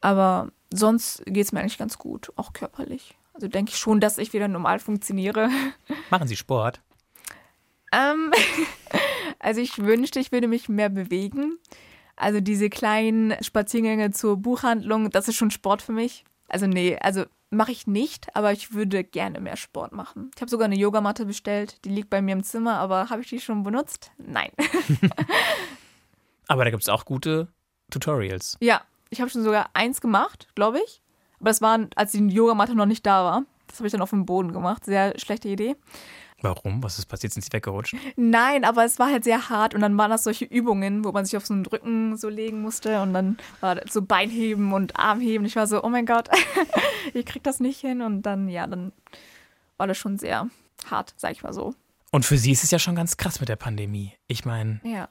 Aber sonst geht es mir eigentlich ganz gut, auch körperlich. Also denke ich schon, dass ich wieder normal funktioniere. Machen Sie Sport? Ähm, [LAUGHS] also ich wünschte, ich würde mich mehr bewegen. Also diese kleinen Spaziergänge zur Buchhandlung, das ist schon Sport für mich. Also nee, also mache ich nicht, aber ich würde gerne mehr Sport machen. Ich habe sogar eine Yogamatte bestellt, die liegt bei mir im Zimmer, aber habe ich die schon benutzt? Nein. [LAUGHS] [LAUGHS] Aber da gibt es auch gute Tutorials. ja, ich habe schon sogar eins gemacht, glaube ich. Aber das war, als die Yogamatte noch nicht da war. Das habe ich dann auf dem Boden gemacht. Sehr schlechte Idee. Warum? Was ist passiert? Sind Sie weggerutscht? Nein, aber es war halt sehr hart und dann waren das solche Übungen, wo man sich auf so einen Rücken so legen musste und dann war das so Beinheben und Armheben. Ich war so, oh mein Gott, [LAUGHS] ich krieg das nicht hin und dann, ja, dann war das schon sehr hart, sag ich mal so. Und für Sie ist es ja schon ganz krass mit der Pandemie. Ich meine, Ja.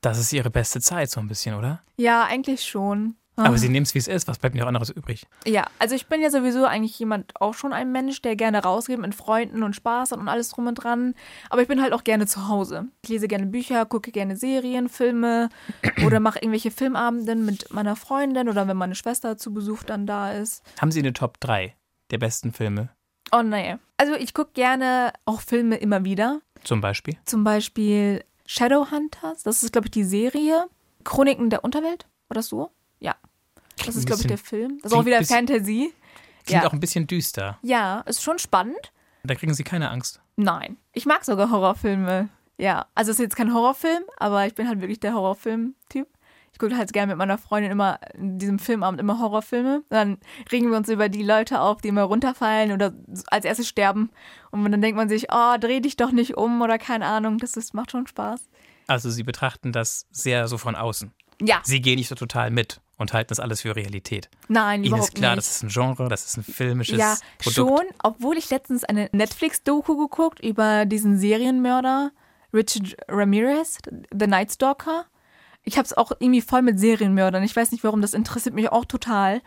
das ist Ihre beste Zeit so ein bisschen, oder? Ja, eigentlich schon. Aber Sie nehmen es, wie es ist. Was bleibt mir auch anderes übrig? Ja, also ich bin ja sowieso eigentlich jemand, auch schon ein Mensch, der gerne rausgeht mit Freunden und Spaß hat und alles drum und dran. Aber ich bin halt auch gerne zu Hause. Ich lese gerne Bücher, gucke gerne Serien, Filme [CLEARS THROAT] oder mache irgendwelche Filmabenden mit meiner Freundin oder wenn meine Schwester zu Besuch dann da ist. Haben Sie eine Top 3 der besten Filme? Oh nee. Also ich gucke gerne auch Filme immer wieder. Zum Beispiel? Zum Beispiel Shadowhunters, das ist, glaube ich, die Serie. Chroniken der Unterwelt, war das so? Ja. Das ist, glaube ich, der Film. Das ist auch wieder Fantasy. Klingt Ja. auch ein bisschen düster. Ja, ist schon spannend. Da kriegen Sie keine Angst. Nein. Ich mag sogar Horrorfilme. Ja. Also es ist jetzt kein Horrorfilm, aber ich bin halt wirklich der Horrorfilm-Typ. Ich gucke halt gerne mit meiner Freundin immer in diesem Filmabend immer Horrorfilme. Dann regen wir uns über die Leute auf, die immer runterfallen oder als erstes sterben. Und dann denkt man sich, oh, dreh dich doch nicht um oder keine Ahnung. Das ist, macht schon Spaß. Also Sie betrachten das sehr so von außen. Ja. Sie gehen nicht so total mit und halten das alles für Realität. Nein, Ihnen überhaupt ist klar, nicht. das ist ein Genre, das ist ein filmisches ja, Produkt. schon, obwohl ich letztens eine Netflix-Doku geguckt über diesen Serienmörder Richard Ramirez, The Night Stalker. Ich habe es auch irgendwie voll mit Serienmördern. Ich weiß nicht warum, das interessiert mich auch total.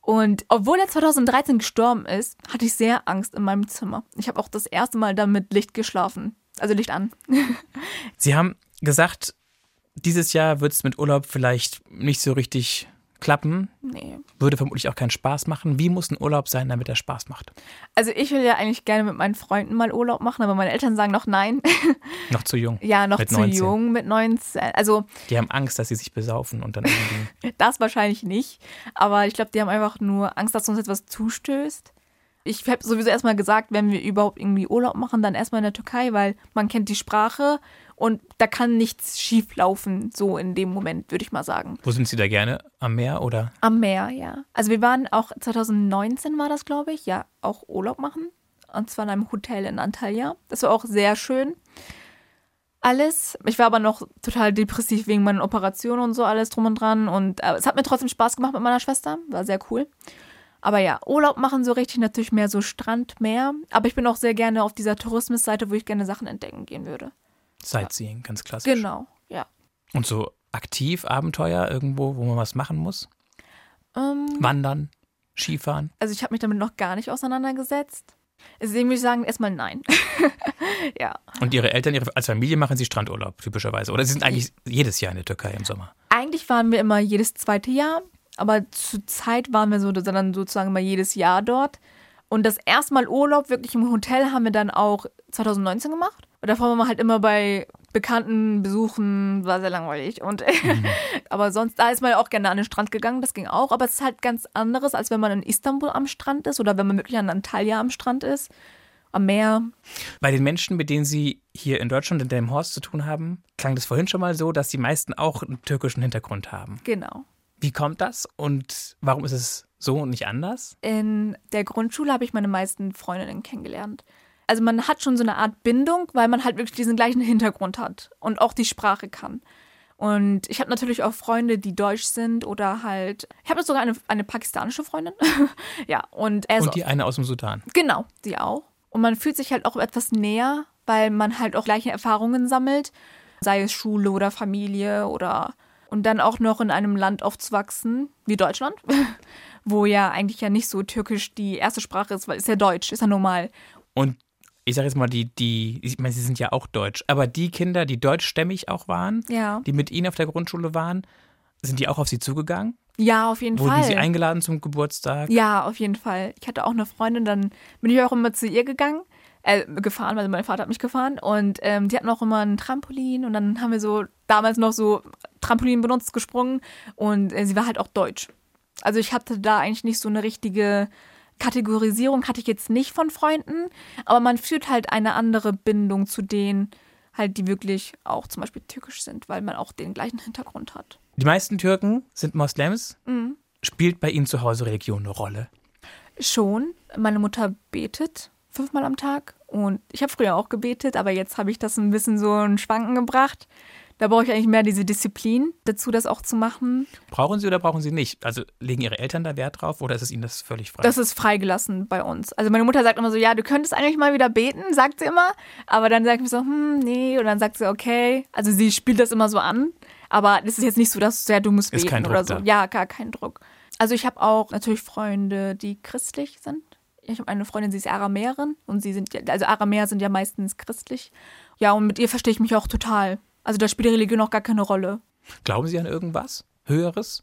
Und obwohl er 2013 gestorben ist, hatte ich sehr Angst in meinem Zimmer. Ich habe auch das erste Mal da mit Licht geschlafen. Also Licht an. [LAUGHS] Sie haben gesagt, dieses Jahr wird es mit Urlaub vielleicht nicht so richtig klappen. Nee. Würde vermutlich auch keinen Spaß machen. Wie muss ein Urlaub sein, damit er Spaß macht? Also ich will ja eigentlich gerne mit meinen Freunden mal Urlaub machen, aber meine Eltern sagen noch nein. [LAUGHS] Noch zu jung. ja, noch Mit zu 19. jung mit 19. Also Die haben Angst, dass sie sich besaufen und dann irgendwie. [LAUGHS] das wahrscheinlich nicht. Aber ich glaube, die haben einfach nur Angst, dass uns etwas zustößt. Ich habe sowieso erstmal gesagt, wenn wir überhaupt irgendwie Urlaub machen, dann erstmal in der Türkei, weil man kennt die Sprache und da kann nichts schief laufen, so in dem Moment, würde ich mal sagen. Wo sind Sie da gerne? Am Meer oder? Am Meer, ja. Also wir waren auch 2019 war das, glaube ich, ja, auch Urlaub machen. Und zwar in einem Hotel in Antalya. Das war auch sehr schön. Alles. Ich war aber noch total depressiv wegen meiner Operation und so, alles drum und dran. Und äh, es hat mir trotzdem Spaß gemacht mit meiner Schwester. War sehr cool. Aber ja, Urlaub machen so richtig natürlich mehr so Strand, Meer. Aber ich bin auch sehr gerne auf dieser Tourismusseite, wo ich gerne Sachen entdecken gehen würde. Sightseeing, ganz klassisch. Genau, ja. Und so aktiv, Abenteuer irgendwo, wo man was machen muss? Ähm, Wandern, Skifahren. also ich habe mich damit noch gar nicht auseinandergesetzt. Deswegen würde ich sagen, erstmal nein. [LAUGHS] ja. Und Ihre Eltern, ihre, als Familie machen Sie Strandurlaub, typischerweise. Oder Sie sind eigentlich jedes Jahr in der Türkei im Sommer. Eigentlich waren wir immer jedes zweite Jahr, aber zur Zeit waren wir so dann sozusagen immer jedes Jahr dort. Und das erste Mal Urlaub wirklich im Hotel haben wir dann auch 2019 gemacht. Und davor waren wir halt immer bei Bekannten besuchen, war sehr langweilig. Und [LAUGHS] aber sonst, da ist man ja auch gerne an den Strand gegangen, das ging auch. Aber es ist halt ganz anderes, als wenn man in Istanbul am Strand ist oder wenn man wirklich an Antalya am Strand ist, am Meer. Bei den Menschen, mit denen Sie hier in Deutschland in Delmenhorst zu tun haben, klang das vorhin schon mal so, dass die meisten auch einen türkischen Hintergrund haben. Genau. Wie kommt das und warum ist es so und nicht anders? in der Grundschule habe ich meine meisten Freundinnen kennengelernt. Also man hat schon so eine Art Bindung, weil man halt wirklich diesen gleichen Hintergrund hat und auch die Sprache kann. Und ich habe natürlich auch Freunde, die deutsch sind oder halt. Ich habe sogar eine, eine pakistanische Freundin. [LAUGHS] ja, und er ist Und die eine aus dem Sudan. Genau, die auch. Und man fühlt sich halt auch etwas näher, weil man halt auch gleiche Erfahrungen sammelt, sei es Schule oder Familie oder und dann auch noch in einem Land aufzuwachsen wie Deutschland, [LAUGHS] wo ja eigentlich ja nicht so türkisch die erste Sprache ist, weil ist ja Deutsch, ist ja normal. Und ich sage jetzt mal, die, die, ich meine, sie sind ja auch deutsch, aber die Kinder, die deutschstämmig auch waren, Ja. die mit Ihnen auf der Grundschule waren, sind die auch auf Sie zugegangen? Ja, auf jeden Wurden Fall. Sie eingeladen zum Geburtstag? Ja, auf jeden Fall. Ich hatte auch eine Freundin, dann bin ich auch immer zu ihr gegangen, äh, gefahren, weil mein Vater hat mich gefahren und ähm, die hatten auch immer ein Trampolin und dann haben wir so damals noch so Trampolin benutzt, gesprungen und äh, sie war halt auch deutsch. Also ich hatte da eigentlich nicht so eine richtige Kategorisierung, hatte ich jetzt nicht von Freunden, aber man fühlt halt eine andere Bindung zu denen, halt die wirklich auch zum Beispiel türkisch sind, weil man auch den gleichen Hintergrund hat. Die meisten Türken sind Moslems. Mhm. Spielt bei Ihnen zu Hause Religion eine Rolle? Schon. Meine Mutter betet fünfmal am Tag und ich habe früher auch gebetet, aber jetzt habe ich das ein bisschen so in Schwanken gebracht. Da brauche ich eigentlich mehr diese Disziplin dazu, das auch zu machen. Brauchen Sie oder brauchen Sie nicht? Also legen Ihre Eltern da Wert drauf oder ist es Ihnen das völlig frei? Das ist freigelassen bei uns. Also meine Mutter sagt immer so, ja, du könntest eigentlich mal wieder beten, sagt sie immer. Aber dann sagt sie so, hm, nee. Und dann sagt sie, okay. Also sie spielt das immer so an. Aber das ist jetzt nicht so, dass ja, du musst Ist beten oder so. da. Ja, gar kein Druck. Also ich habe auch natürlich Freunde, die christlich sind. Ich habe eine Freundin, sie ist Aramäerin und sie sind also Aramäer sind ja meistens christlich. Ja, und mit ihr verstehe ich mich auch total. Also da spielt die Religion auch gar keine Rolle. Glauben Sie an irgendwas? Höheres?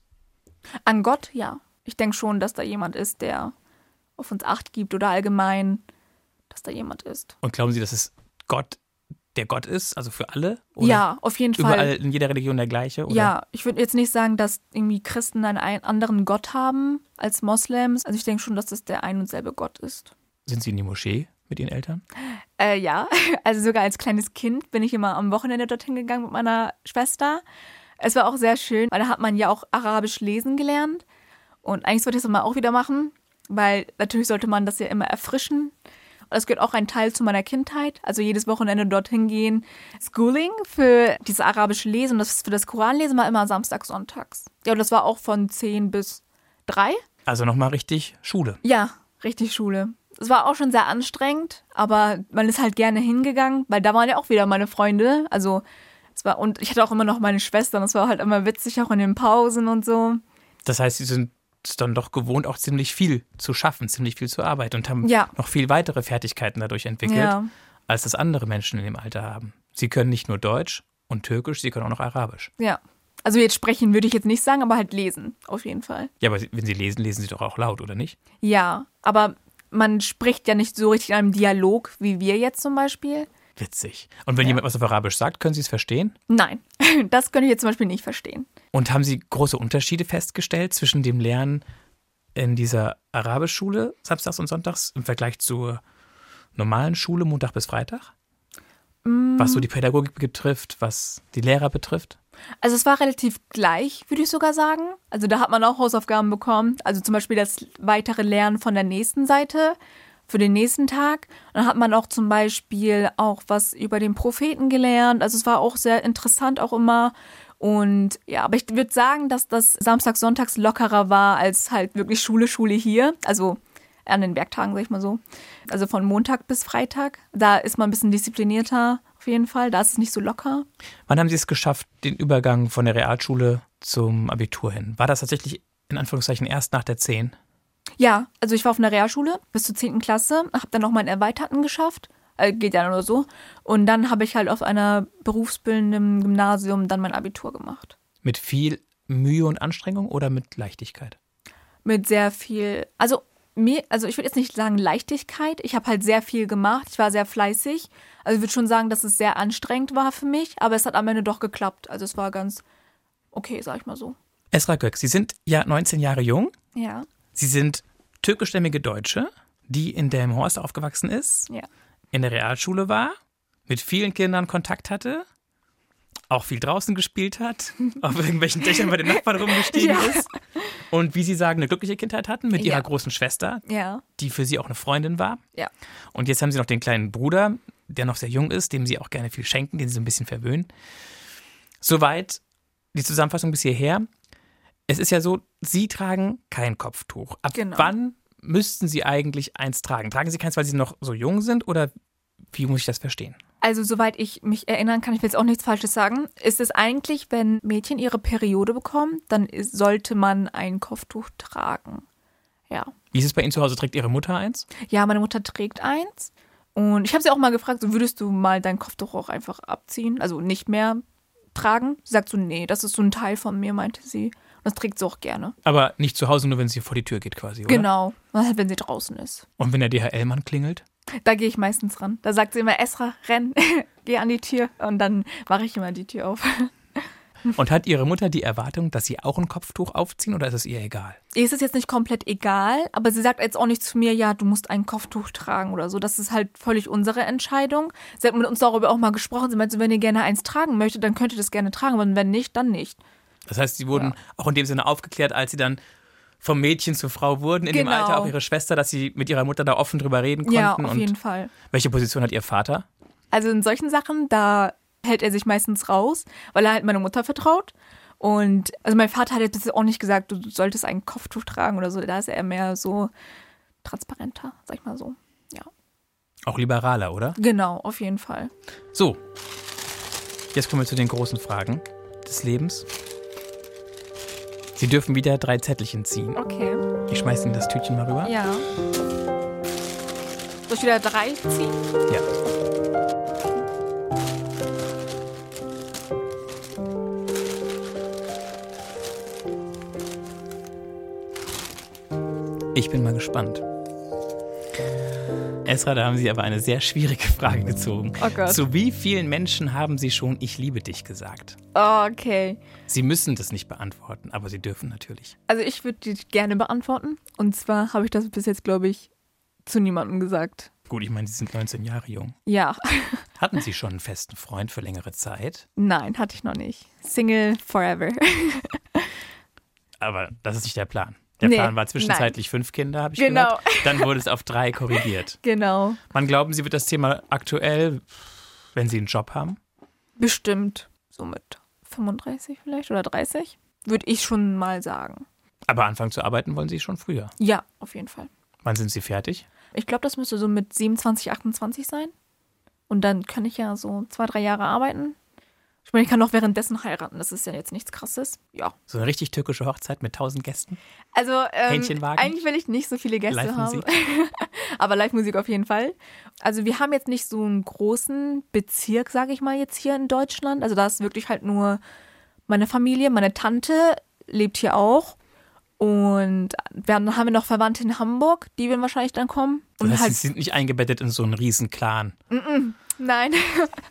An Gott, ja. Ich denke schon, dass da jemand ist, der auf uns Acht gibt oder allgemein, dass da jemand ist. Und glauben Sie, dass es Gott der Gott ist, also für alle? Oder ja, auf jeden Fall. Überall in jeder Religion der gleiche? Oder? Ja, ich würde jetzt nicht sagen, dass irgendwie Christen einen ein- anderen Gott haben als Moslems. Also ich denke schon, dass das der ein und selbe Gott ist. Sind Sie in die Moschee mit Ihren Eltern? Äh, ja, [LAUGHS] also sogar als kleines Kind bin ich immer am Wochenende dorthin gegangen mit meiner Schwester. Es war auch sehr schön, weil da hat man ja auch Arabisch lesen gelernt. Und eigentlich sollte ich das mal auch wieder machen, weil natürlich sollte man das ja immer erfrischen. Und das gehört auch ein Teil zu meiner Kindheit. Also jedes Wochenende dorthin gehen. Schooling für dieses arabische Lesen und das für das Koranlesen war immer Samstag, Sonntags. Ja, und das war auch von 10 bis 3. Also nochmal richtig Schule. Ja, richtig Schule. Es war auch schon sehr anstrengend, aber man ist halt gerne hingegangen, weil da waren ja auch wieder meine Freunde. Also es war und ich hatte auch immer noch meine Schwester und es war halt immer witzig, auch in den Pausen und so. Das heißt, Sie sind es dann doch gewohnt, auch ziemlich viel zu schaffen, ziemlich viel zu arbeiten und haben Ja. noch viel weitere Fertigkeiten dadurch entwickelt, Ja. als das andere Menschen in dem Alter haben. Sie können nicht nur Deutsch und Türkisch, sie können auch noch Arabisch. Ja. Also jetzt sprechen würde ich jetzt nicht sagen, aber halt lesen, auf jeden Fall. Ja, aber wenn Sie lesen, lesen Sie doch auch laut, oder nicht? Ja, aber man spricht ja nicht so richtig in einem Dialog, wie wir jetzt zum Beispiel. Witzig. Und wenn jemand was auf Arabisch sagt, können Sie es verstehen? Nein, [LAUGHS] das könnte ich jetzt zum Beispiel nicht verstehen. Und haben Sie große Unterschiede festgestellt zwischen dem Lernen in dieser Arabischschule samstags und sonntags im Vergleich zur normalen Schule Montag bis Freitag? Was so die Pädagogik betrifft, was die Lehrer betrifft? Also es war relativ gleich, würde ich sogar sagen. Also da hat man auch Hausaufgaben bekommen. Also zum Beispiel das weitere Lernen von der nächsten Seite für den nächsten Tag. Dann hat man auch zum Beispiel auch was über den Propheten gelernt. Also es war auch sehr interessant auch immer. Und ja, aber ich würde sagen, dass das Samstags, Sonntags lockerer war als halt wirklich Schule, Schule hier. Also an den Werktagen, sag ich mal so. Also von Montag bis Freitag. Da ist man ein bisschen disziplinierter auf jeden Fall. Da ist es nicht so locker. Wann haben Sie es geschafft, den Übergang von der Realschule zum Abitur hin? War das tatsächlich in Anführungszeichen erst nach der 10? Ja, also ich war auf einer Realschule bis zur 10. Klasse, habe dann noch meinen Erweiterten geschafft. Äh, geht ja nur so. Und dann habe ich halt auf einer berufsbildenden Gymnasium dann mein Abitur gemacht. Mit viel Mühe und Anstrengung oder mit Leichtigkeit? Mit sehr viel, also mir, also ich würde jetzt nicht sagen Leichtigkeit. Ich habe halt sehr viel gemacht. Ich war sehr fleißig. Also ich würde schon sagen, dass es sehr anstrengend war für mich, aber es hat am Ende doch geklappt. Also es war ganz okay, sag ich mal so. Esra Gök, Sie sind ja 19 Jahre jung. Ja. Sie sind türkischstämmige Deutsche, die in Delmenhorst aufgewachsen ist, Ja. in der Realschule war, mit vielen Kindern Kontakt hatte, auch viel draußen gespielt hat, [LAUGHS] auf irgendwelchen Dächern bei den Nachbarn rumgestiegen Ja. ist und wie Sie sagen, eine glückliche Kindheit hatten mit Ja. ihrer großen Schwester, Ja. die für Sie auch eine Freundin war. Ja. Und jetzt haben Sie noch den kleinen Bruder, der noch sehr jung ist, dem Sie auch gerne viel schenken, den Sie so ein bisschen verwöhnen. Soweit die Zusammenfassung bis hierher. Es ist ja so, Sie tragen kein Kopftuch. Ab Genau. wann müssten Sie eigentlich eins tragen? Tragen Sie keins, weil Sie noch so jung sind oder wie muss ich das verstehen? Also soweit ich mich erinnern kann, ich will jetzt auch nichts Falsches sagen, ist es eigentlich, wenn Mädchen ihre Periode bekommen, dann ist, sollte man ein Kopftuch tragen. Ja. Wie ist es bei Ihnen zu Hause? Trägt Ihre Mutter eins? Ja, meine Mutter trägt eins. Und ich habe sie auch mal gefragt, so würdest du mal dein Kopftuch auch einfach abziehen? Also nicht mehr tragen? Sie sagt so, nee, das ist so ein Teil von mir, meinte sie. Und das trägt sie auch gerne. Aber nicht zu Hause, nur wenn sie vor die Tür geht quasi, oder? Genau, [LAUGHS] wenn sie draußen ist. Und wenn der DHL-Mann klingelt? Da gehe ich meistens ran. Da sagt sie immer, Esra, renn, [LAUGHS] geh an die Tür. Und dann mache ich immer die Tür auf. [LAUGHS] Und hat Ihre Mutter die Erwartung, dass Sie auch ein Kopftuch aufziehen oder ist es ihr egal? Ihr ist es jetzt nicht komplett egal, aber sie sagt jetzt auch nicht zu mir, ja, du musst ein Kopftuch tragen oder so. Das ist halt völlig unsere Entscheidung. Sie hat mit uns darüber auch mal gesprochen. Sie meinte, wenn ihr gerne eins tragen möchtet, dann könnt ihr das gerne tragen, aber wenn nicht, dann nicht. Das heißt, Sie wurden auch in dem Sinne aufgeklärt, als Sie dann vom Mädchen zur Frau wurden, in dem Genau. Alter auch Ihre Schwester, dass Sie mit Ihrer Mutter da offen drüber reden konnten. Ja, auf und jeden Fall. welche Position hat Ihr Vater? Also in solchen Sachen, da hält er sich meistens raus, weil er halt meine Mutter vertraut. Und also mein Vater hat jetzt bis jetzt auch nicht gesagt, du solltest ein Kopftuch tragen oder so. Da ist er mehr so transparenter, sag ich mal so. Ja. Auch liberaler, oder? Genau, auf jeden Fall. So, jetzt kommen wir zu den großen Fragen des Lebens. Sie dürfen wieder drei Zettelchen ziehen. Okay. Ich schmeiße Ihnen das Tütchen mal rüber. Ja. Soll ich wieder drei ziehen? Ja. Ich bin mal gespannt. Esra, da haben Sie aber eine sehr schwierige Frage gezogen. Oh Gott. Zu wie vielen Menschen haben Sie schon Ich liebe dich gesagt? Okay. Sie müssen das nicht beantworten, aber Sie dürfen natürlich. Also ich würde die gerne beantworten. Und zwar habe ich das bis jetzt, glaube ich, zu niemandem gesagt. Gut, ich meine, Sie sind 19 Jahre jung. Ja. [LAUGHS] Hatten Sie schon einen festen Freund für längere Zeit? Nein, hatte ich noch nicht. Single forever. [LAUGHS] Aber das ist nicht der Plan. Der Nee, Plan war zwischenzeitlich fünf Kinder, habe ich Genau. gehört. Dann [LAUGHS] wurde es auf drei korrigiert. genau. Wann glauben Sie, wird das Thema aktuell, wenn Sie einen Job haben? Bestimmt so mit 35 vielleicht oder 30. Würde ich schon mal sagen. Aber anfangen zu arbeiten wollen Sie schon früher. Ja, auf jeden Fall. Wann sind Sie fertig? Ich glaube, das müsste so mit 27, 28 sein. Und dann kann ich ja so zwei, drei Jahre arbeiten. Ich meine, ich kann auch währenddessen heiraten. Das ist ja jetzt nichts Krasses. Ja. So eine richtig türkische Hochzeit mit tausend Gästen? Also, ähm, Hähnchenwagen? eigentlich will ich nicht so viele Gäste haben. [LAUGHS] Aber Live-Musik auf jeden Fall. Also, wir haben jetzt nicht so einen großen Bezirk, sage ich mal, jetzt hier in Deutschland. Also, da ist wirklich halt nur meine Familie, meine Tante lebt hier auch. Und dann haben wir noch Verwandte in Hamburg, die werden wahrscheinlich dann kommen. Das Und heißt, halt, sie sind nicht eingebettet in so einen riesen Clan. nein,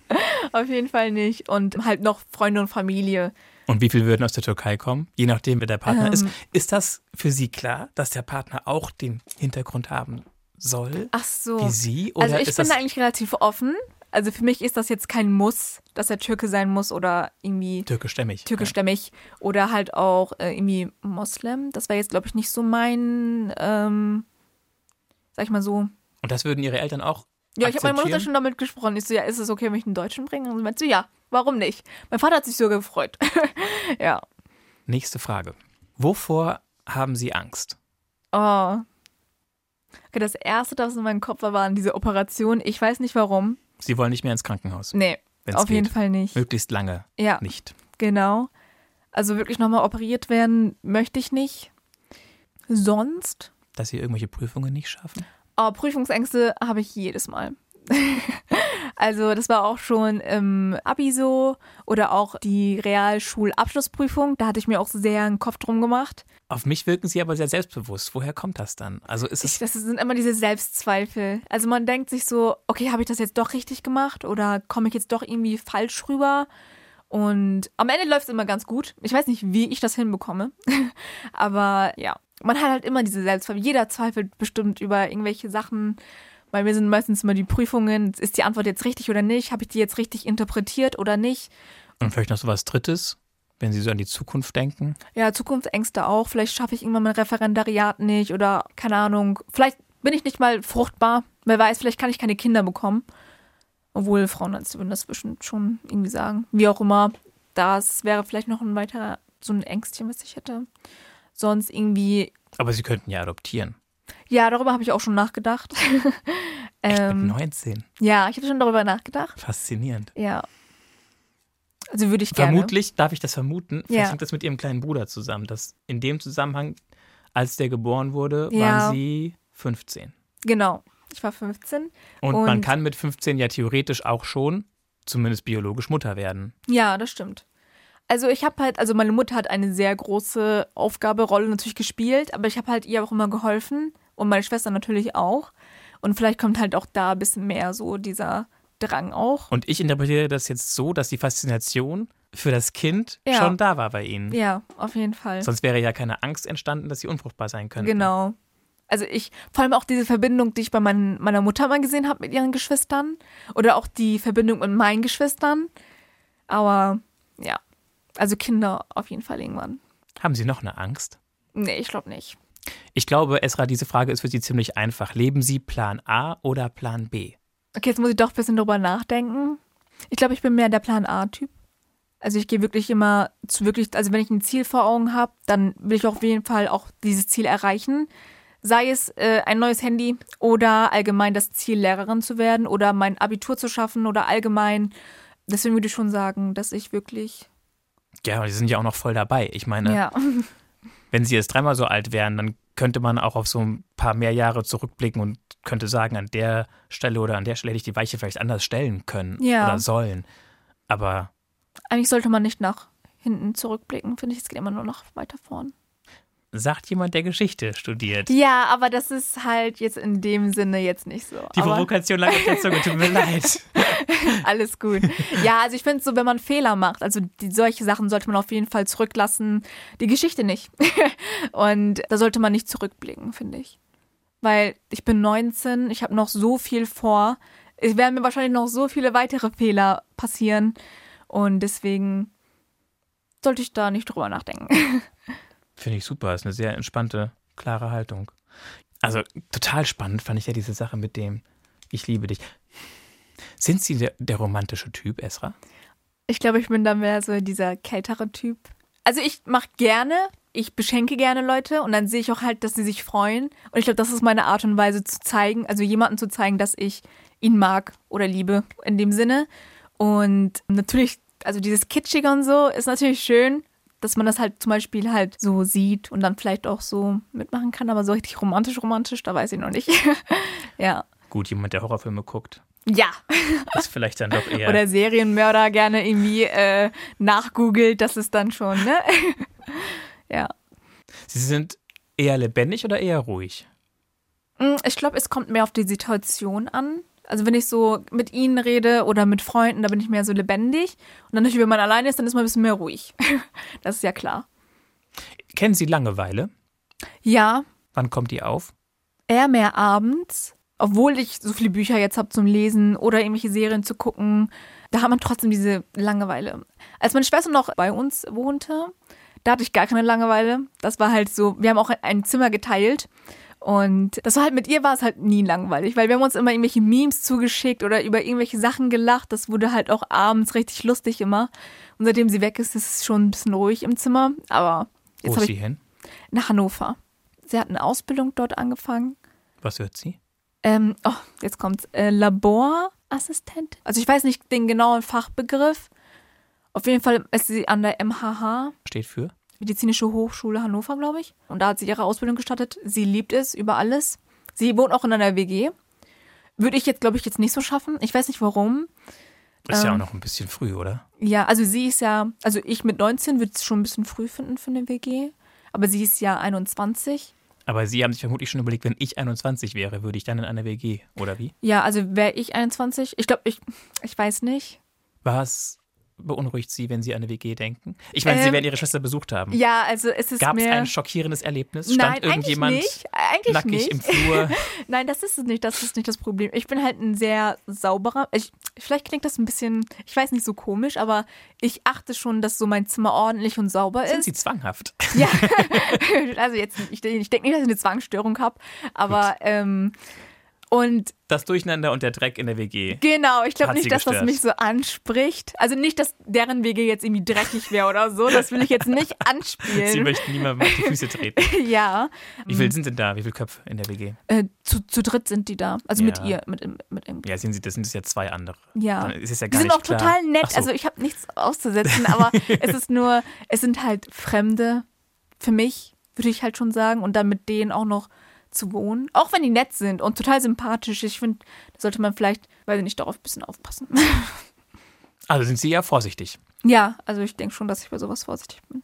[LAUGHS] auf jeden Fall nicht. Und halt noch Freunde und Familie. Und wie viel würden aus der Türkei kommen? Je nachdem, wer der Partner Ähm. ist. Ist das für Sie klar, dass der Partner auch den Hintergrund haben soll? Ach so. Wie Sie? Oder Also ich bin da eigentlich relativ offen. Also für mich ist das jetzt kein Muss, dass er Türke sein muss oder irgendwie türkischstämmig? türkischstämmig oder halt auch äh, irgendwie Moslem. Das wäre jetzt, glaube ich, nicht so mein, ähm, sag ich mal so. Und das würden Ihre Eltern auch Ja, ich habe meine Mutter schon damit gesprochen. Ich so, ja, ist es okay, wenn ich einen Deutschen bringe? Und sie meinte so, ja, warum nicht? Mein Vater hat sich so gefreut. [LAUGHS] ja. Nächste Frage. Wovor haben Sie Angst? Oh. Okay, das erste, das in meinem Kopf war, waren diese Operationen. Ich weiß nicht warum. Sie wollen nicht mehr ins Krankenhaus. Nee, auf jeden geht. Fall nicht. Möglichst lange Ja. nicht. Genau. Also wirklich nochmal operiert werden möchte ich nicht. Sonst, Dass Sie irgendwelche Prüfungen nicht schaffen? Aber Prüfungsängste habe ich jedes Mal. [LAUGHS] also das war auch schon im Abi so oder auch die Realschulabschlussprüfung. Da hatte ich mir auch sehr einen Kopf drum gemacht. Auf mich wirken Sie aber sehr selbstbewusst. Woher kommt das dann? Also ist Ich, es das sind immer diese Selbstzweifel. Also man denkt sich so, okay, habe ich das jetzt doch richtig gemacht oder komme ich jetzt doch irgendwie falsch rüber? Und am Ende läuft es immer ganz gut. Ich weiß nicht, wie ich das hinbekomme. [LAUGHS] Aber ja, man hat halt immer diese Selbstzweifel. Jeder zweifelt bestimmt über irgendwelche Sachen. Bei mir sind meistens immer die Prüfungen, ist die Antwort jetzt richtig oder nicht? Habe ich die jetzt richtig interpretiert oder nicht? und vielleicht noch so was Drittes, wenn Sie so an die Zukunft denken? Ja, Zukunftsängste auch. Vielleicht schaffe ich irgendwann mein Referendariat nicht oder keine Ahnung. Vielleicht bin ich nicht mal fruchtbar. Wer weiß, vielleicht kann ich keine Kinder bekommen. Obwohl Frauenärzte würden das bestimmt schon irgendwie sagen. Wie auch immer. Das wäre vielleicht noch ein weiterer, so ein Ängstchen, was ich hätte. Sonst irgendwie, Aber Sie könnten ja adoptieren. ja, darüber habe ich auch schon nachgedacht. [LAUGHS] Ähm, mit 19. ja, ich habe schon darüber nachgedacht. Faszinierend. Ja. Also würde ich gerne. Vermutlich, darf ich das vermuten, vielleicht Ja. hängt das mit Ihrem kleinen Bruder zusammen, dass in dem Zusammenhang, als der geboren wurde, Ja. waren Sie 15. Genau. Ich war 15. Und, man Und- kann mit 15 ja theoretisch auch schon, zumindest biologisch, Mutter werden. Ja, das stimmt. Also ich habe halt, also meine Mutter hat eine sehr große Aufgabe, Rolle natürlich gespielt, aber ich habe halt ihr auch immer geholfen und meine Schwester natürlich auch. Und vielleicht kommt halt auch da ein bisschen mehr so dieser Drang auch. Und ich interpretiere das jetzt so, dass die Faszination für das Kind Ja. schon da war bei Ihnen. Ja, auf jeden Fall. Sonst wäre ja keine Angst entstanden, dass Sie unfruchtbar sein könnten. Genau. Also ich, vor allem auch diese Verbindung, die ich bei mein, meiner Mutter mal gesehen habe mit ihren Geschwistern. Oder auch die Verbindung mit meinen Geschwistern. Aber ja, also Kinder auf jeden Fall irgendwann. Haben Sie noch eine Angst? Nee, ich glaube nicht. Ich glaube, Esra, diese Frage ist für Sie ziemlich einfach. Leben Sie Plan A oder Plan B? Okay, jetzt muss ich doch ein bisschen drüber nachdenken. Ich glaube, ich bin mehr der Plan A-Typ. Also ich gehe wirklich immer zu wirklich, also wenn ich ein Ziel vor Augen habe, dann will ich auf jeden Fall auch dieses Ziel erreichen. Sei es äh, ein neues Handy oder allgemein das Ziel, Lehrerin zu werden oder mein Abitur zu schaffen oder allgemein. Deswegen würde ich schon sagen, dass ich wirklich. Ja, aber Sie sind ja auch noch voll dabei. Ich meine, Ja. [LAUGHS] wenn Sie jetzt dreimal so alt wären, dann könnte man auch auf so ein paar mehr Jahre zurückblicken und könnte sagen, an der Stelle oder an der Stelle hätte ich die Weiche vielleicht anders stellen können Ja. oder sollen. Aber Eigentlich sollte man nicht nach hinten zurückblicken, finde ich. Es geht immer nur noch weiter vorn. Sagt jemand, der Geschichte studiert. Ja, aber das ist halt jetzt in dem Sinne jetzt nicht so. Die aber Provokation lag auf der Zunge, tut mir [LAUGHS] leid. [LAUGHS] Alles gut. Ja, also ich finde so, wenn man Fehler macht, also die, solche Sachen sollte man auf jeden Fall zurücklassen. Die Geschichte nicht. [LAUGHS] Und da sollte man nicht zurückblicken, finde ich. Weil ich bin 19, ich habe noch so viel vor. Es werden mir wahrscheinlich noch so viele weitere Fehler passieren. Und deswegen sollte ich da nicht drüber nachdenken. Finde ich super, ist eine sehr entspannte, klare Haltung. Also total spannend fand ich ja diese Sache mit dem Ich liebe dich. Sind Sie der, der romantische Typ, Esra? Ich glaube, ich bin da mehr so dieser kältere Typ. Also ich mache gerne, ich beschenke gerne Leute und dann sehe ich auch halt, dass sie sich freuen. Und ich glaube, das ist meine Art und Weise zu zeigen, also jemanden zu zeigen, dass ich ihn mag oder liebe in dem Sinne. Und natürlich, also dieses Kitschige und so ist natürlich schön, dass man das halt zum Beispiel halt so sieht und dann vielleicht auch so mitmachen kann, aber so richtig romantisch, romantisch, da weiß ich noch nicht. [LAUGHS] ja. Gut, jemand, der Horrorfilme guckt, Ja. ist vielleicht dann doch [LAUGHS] eher. Oder Serienmörder gerne irgendwie äh, nachgoogelt, das ist dann schon, ne? [LAUGHS] ja. Sie sind eher lebendig oder eher ruhig? Mm, Ich glaube, es kommt mehr auf die Situation an. Also wenn ich so mit ihnen rede oder mit Freunden, da bin ich mehr so lebendig. Und dann natürlich, wenn man alleine ist, dann ist man ein bisschen mehr ruhig. [LAUGHS] das ist ja klar. Kennen Sie Langeweile? Ja, Wann kommt die auf? eher mehr abends. Obwohl ich so viele Bücher jetzt habe zum Lesen oder irgendwelche Serien zu gucken, da hat man trotzdem diese Langeweile. Als meine Schwester noch bei uns wohnte, da hatte ich gar keine Langeweile. Das war halt so, wir haben auch ein Zimmer geteilt. Und das war halt mit ihr war es halt nie langweilig, weil wir haben uns immer irgendwelche Memes zugeschickt oder über irgendwelche Sachen gelacht. Das wurde halt auch abends richtig lustig immer. Und seitdem sie weg ist, ist es schon ein bisschen ruhig im Zimmer. Aber Wo jetzt ist habe sie hin? nach Hannover. Sie hat eine Ausbildung dort angefangen. Was hört sie? Ähm, oh, jetzt kommt's. Äh, Laborassistent? Also ich weiß nicht den genauen Fachbegriff. Auf jeden Fall ist sie an der MHH, Steht für? Medizinische Hochschule Hannover, glaube ich. Und da hat sie ihre Ausbildung gestartet. Sie liebt es über alles. Sie wohnt auch in einer WG. Würde ich jetzt, glaube ich, jetzt nicht so schaffen. Ich weiß nicht warum. Ist ja auch Ähm. noch ein bisschen früh, oder? Ja, also sie ist ja, also ich mit 19 würde es schon ein bisschen früh finden für eine WG. Aber sie ist ja 21. Aber Sie haben sich vermutlich schon überlegt, wenn ich 21 wäre, würde ich dann in einer WG, oder wie? Ja, also wäre ich 21. Ich glaube, ich, ich weiß nicht. Was beunruhigt Sie, wenn Sie an eine WG denken? Ich meine, Sie Ähm, werden Ihre Schwester besucht haben. Ja, also es ist Gab es ein schockierendes Erlebnis? Nein, Stand eigentlich irgendjemand nicht. Eigentlich nackig nicht. im Flur? [LAUGHS] Nein, das ist es nicht. Das ist nicht das Problem. Ich bin halt ein sehr sauberer. Ich, vielleicht klingt das ein bisschen, ich weiß nicht, so komisch, aber ich achte schon, dass so mein Zimmer ordentlich und sauber Sind ist. Sie zwanghaft? [LAUGHS] Ja, [LAUGHS] also jetzt, ich, ich denke nicht, dass ich eine Zwangsstörung habe, aber ähm, und Das Durcheinander und der Dreck in der WG. genau, ich glaube sie nicht, dass das mich so anspricht. Also nicht, dass deren WG jetzt irgendwie dreckig wäre oder so. Das will ich jetzt nicht [LAUGHS] Sie anspielen. möchten niemandem auf die Füße treten. [LAUGHS] ja, Wie viele sind denn da? Wie viele Köpfe in der WG? äh, zu, zu dritt sind die da. Also mit Ja. ihr, mit, mit ihm. Ja, sehen Sie, das sind ja zwei andere. Ja. Dann ist es ja Die gar sind nicht auch klar. total nett. So. Also ich habe nichts auszusetzen, aber [LAUGHS] es ist nur, es sind halt Fremde für mich, würde ich halt schon sagen. Und dann mit denen auch noch zu wohnen. Auch wenn die nett sind und total sympathisch. Ich finde, da sollte man vielleicht, weiß ich nicht, darauf ein bisschen aufpassen. [LAUGHS] Also sind Sie ja vorsichtig. ja, also ich denke schon, dass ich bei sowas vorsichtig bin.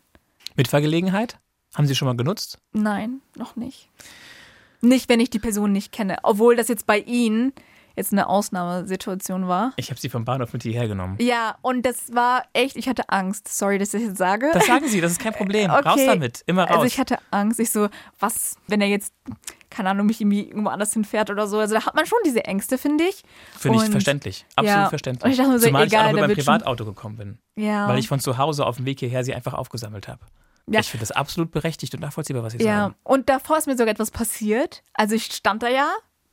Mitfahrgelegenheit? Haben Sie schon mal genutzt? Nein, noch nicht. Nicht, wenn ich die Person nicht kenne. Obwohl das jetzt bei Ihnen jetzt eine Ausnahmesituation war. Ich habe Sie vom Bahnhof mit hierher genommen. Ja, und das war echt, ich hatte Angst. Sorry, dass ich das jetzt sage. Das sagen Sie, das ist kein Problem. Raus Okay. damit, immer raus. Also ich hatte Angst. Ich so, was, wenn er jetzt, keine Ahnung, mich irgendwie irgendwo anders hinfährt oder so. Also da hat man schon diese Ängste, finde ich. Finde ich verständlich. Absolut ja. verständlich. Und ich dachte mir so, Zumal ich egal, auch mit meinem wird schon- Privatauto gekommen bin. Ja. Weil ich von zu Hause auf dem Weg hierher sie einfach aufgesammelt habe. Ja. Ich finde das absolut berechtigt und nachvollziehbar, was Sie ja. sagen. Und davor ist mir sogar etwas passiert. Also ich stand da ja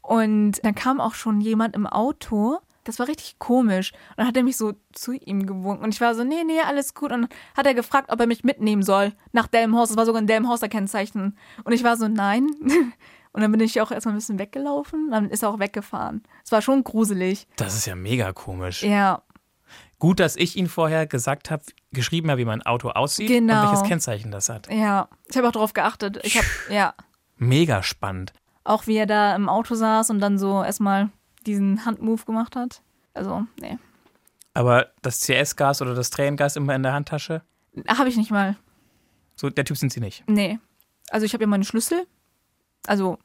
und dann kam auch schon jemand im Auto. Das war richtig komisch. Und dann hat er mich so zu ihm gewunken. Und ich war so, nee, nee, alles gut. Und dann hat er gefragt, ob er mich mitnehmen soll nach Delmenhorst. Das war sogar ein Delmenhorster Kennzeichen. Und ich war so, nein. [LAUGHS] Und dann bin ich auch erstmal ein bisschen weggelaufen. Dann ist er auch weggefahren. Es war schon gruselig. Das ist ja mega komisch. Ja, Gut, dass ich Ihnen vorher gesagt habe, geschrieben habe, wie mein Auto aussieht Genau. und welches Kennzeichen das hat. ja. Ich habe auch darauf geachtet. Ich habe, ja. Mega spannend. Auch wie er da im Auto saß und dann so erstmal diesen Handmove gemacht hat. Also, nee. Aber das CS-Gas oder das Tränengas immer in der Handtasche, Habe ich nicht mal. so der Typ sind Sie nicht. Nee. Also ich habe ja meine Schlüssel. Also,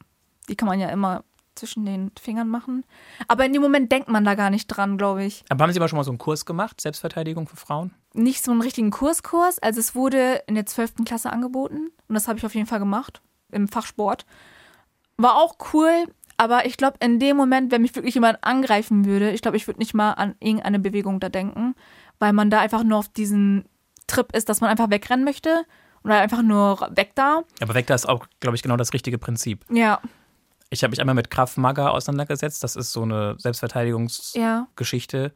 die kann man ja immer zwischen den Fingern machen. Aber in dem Moment denkt man da gar nicht dran, glaube ich. Aber haben Sie aber schon mal so einen Kurs gemacht, Selbstverteidigung für Frauen? Nicht so einen richtigen Kurskurs. Also es wurde in der 12. Klasse angeboten. Und das habe ich auf jeden Fall gemacht. Im Fachsport. War auch cool. Aber ich glaube, in dem Moment, wenn mich wirklich jemand angreifen würde, ich glaube, ich würde nicht mal an irgendeine Bewegung da denken. Weil man da einfach nur auf diesen Trip ist, dass man einfach wegrennen möchte. Oder einfach nur weg da. Aber weg, da ist auch, glaube ich, genau das richtige Prinzip. Ja. Ich habe mich einmal mit Krav Maga auseinandergesetzt. Das ist so eine Selbstverteidigungsgeschichte. Ja.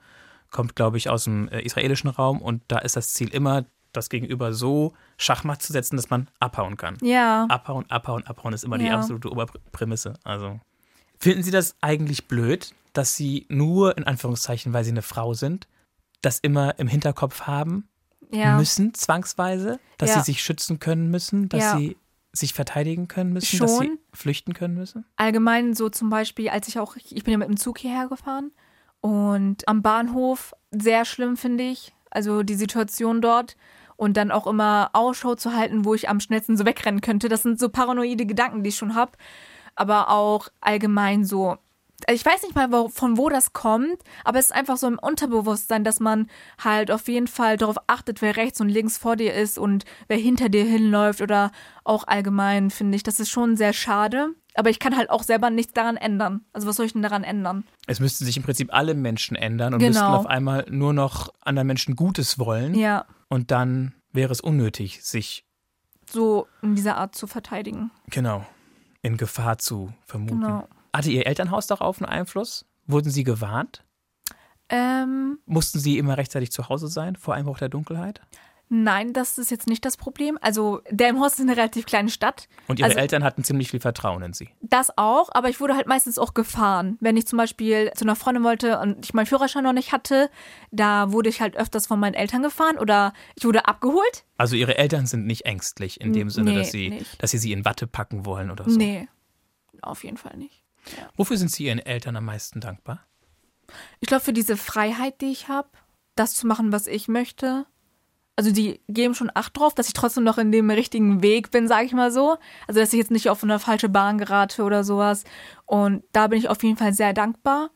Kommt, glaube ich, aus dem äh, israelischen Raum. Und da ist das Ziel immer, das Gegenüber so Schachmatt zu setzen, dass man abhauen kann. Ja. Abhauen, abhauen, abhauen ist immer die Ja. absolute Oberprämisse. Also. Finden Sie das eigentlich blöd, dass Sie nur, in Anführungszeichen, weil Sie eine Frau sind, das immer im Hinterkopf haben Ja. müssen, zwangsweise? Dass Ja. Sie sich schützen können müssen? Dass. Sie sich verteidigen können müssen, Schon. dass sie flüchten können müssen? Allgemein so zum Beispiel, als ich auch, ich bin ja mit dem Zug hierher gefahren und am Bahnhof, sehr schlimm finde ich, also die Situation dort und dann auch immer Ausschau zu halten, wo ich am schnellsten so wegrennen könnte. Das sind so paranoide Gedanken, die ich schon habe, aber auch allgemein so. also Ich weiß nicht mal, wo, von wo das kommt, aber es ist einfach so im Unterbewusstsein, dass man halt auf jeden Fall darauf achtet, wer rechts und links vor dir ist und wer hinter dir hinläuft oder auch allgemein, finde ich. Das ist schon sehr schade. Aber ich kann halt auch selber nichts daran ändern. Also was soll ich denn daran ändern? Es müssten sich im Prinzip alle Menschen ändern und Genau. müssten auf einmal nur noch anderen Menschen Gutes wollen. Ja, Und dann wäre es unnötig, sich so in dieser Art zu verteidigen. genau in Gefahr zu vermuten. Genau. Hatte Ihr Elternhaus darauf einen Einfluss? Wurden Sie gewarnt? Ähm, Mussten Sie immer rechtzeitig zu Hause sein vor Einbruch der Dunkelheit? Nein, das ist jetzt nicht das Problem. Also Delmhorst ist eine relativ kleine Stadt. Und Ihre Also- Eltern hatten ziemlich viel Vertrauen in Sie. Das auch, aber ich wurde halt meistens auch gefahren. Wenn ich zum Beispiel zu einer Freundin wollte und ich meinen Führerschein noch nicht hatte, da wurde ich halt öfters von meinen Eltern gefahren oder ich wurde abgeholt. Also Ihre Eltern sind nicht ängstlich in dem Sinne, Nee, dass Sie, nicht. dass Sie sie in Watte packen wollen oder so. Nee, auf jeden Fall nicht. Wofür sind Sie Ihren Eltern am meisten dankbar? Ich glaube, für diese Freiheit, die ich habe, das zu machen, was ich möchte. Also die geben schon Acht drauf, dass ich trotzdem noch in dem richtigen Weg bin, sage ich mal so. Also dass ich jetzt nicht auf eine falsche Bahn gerate oder sowas. Und da bin ich auf jeden Fall sehr dankbar.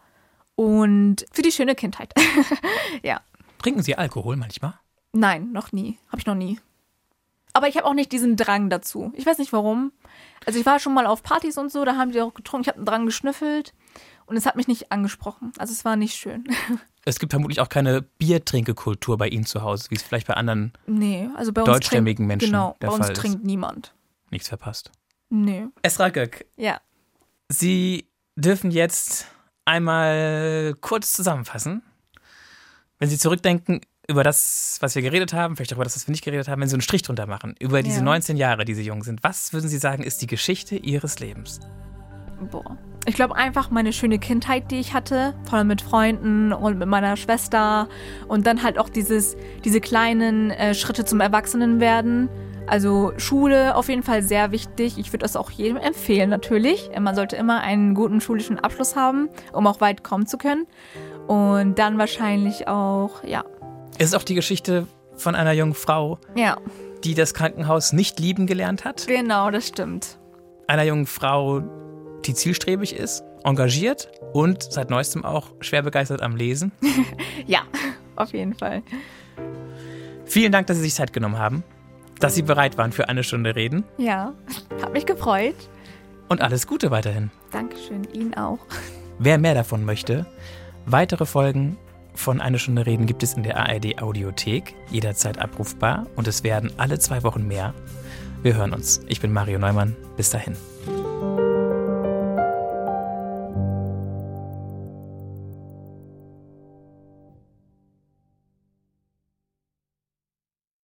Und für die schöne Kindheit. [LAUGHS] ja. Trinken Sie Alkohol manchmal? Nein, noch nie. Habe ich noch nie. Aber ich habe auch nicht diesen Drang dazu. Ich weiß nicht warum. Also ich war schon mal auf Partys und so, da haben die auch getrunken. Ich habe einen Drang geschnüffelt und es hat mich nicht angesprochen. Also es war nicht schön. [LAUGHS] Es gibt vermutlich auch keine Biertrinkekultur bei Ihnen zu Hause, wie es vielleicht bei anderen Nee, also bei uns Deutschstämmigen trinkt, Menschen genau, der bei uns ist. trinkt niemand. nichts verpasst. Nee. Esra Göck, Ja. Sie dürfen jetzt einmal kurz zusammenfassen. Wenn Sie zurückdenken über das, was wir geredet haben, vielleicht auch über das, was wir nicht geredet haben, wenn Sie einen Strich drunter machen, über diese Ja. 19 Jahre, die Sie jung sind, was würden Sie sagen, ist die Geschichte Ihres Lebens? Boah. Ich glaube einfach meine schöne Kindheit, die ich hatte, vor allem mit Freunden und mit meiner Schwester und dann halt auch dieses, diese kleinen äh, Schritte zum Erwachsenenwerden. Also Schule auf jeden Fall sehr wichtig. Ich würde das auch jedem empfehlen natürlich. Man sollte immer einen guten schulischen Abschluss haben, um auch weit kommen zu können. Und dann wahrscheinlich auch, ja, Es ist auch die Geschichte von einer jungen Frau, ja, die das Krankenhaus nicht lieben gelernt hat. genau, das stimmt. Einer jungen Frau, die zielstrebig ist, engagiert und seit neuestem auch schwer begeistert am Lesen. [LAUGHS] Ja, auf jeden Fall. Vielen Dank, dass Sie sich Zeit genommen haben, dass Sie bereit waren für eine Stunde Reden Ja, hat mich gefreut. und alles Gute weiterhin. Dankeschön, Ihnen auch. [LAUGHS] Wer mehr davon möchte, weitere Folgen von Eine Stunde Reden gibt es in der ARD Audiothek, jederzeit abrufbar und es werden alle zwei Wochen mehr. Wir hören uns. Ich bin Mario Neumann. Bis dahin.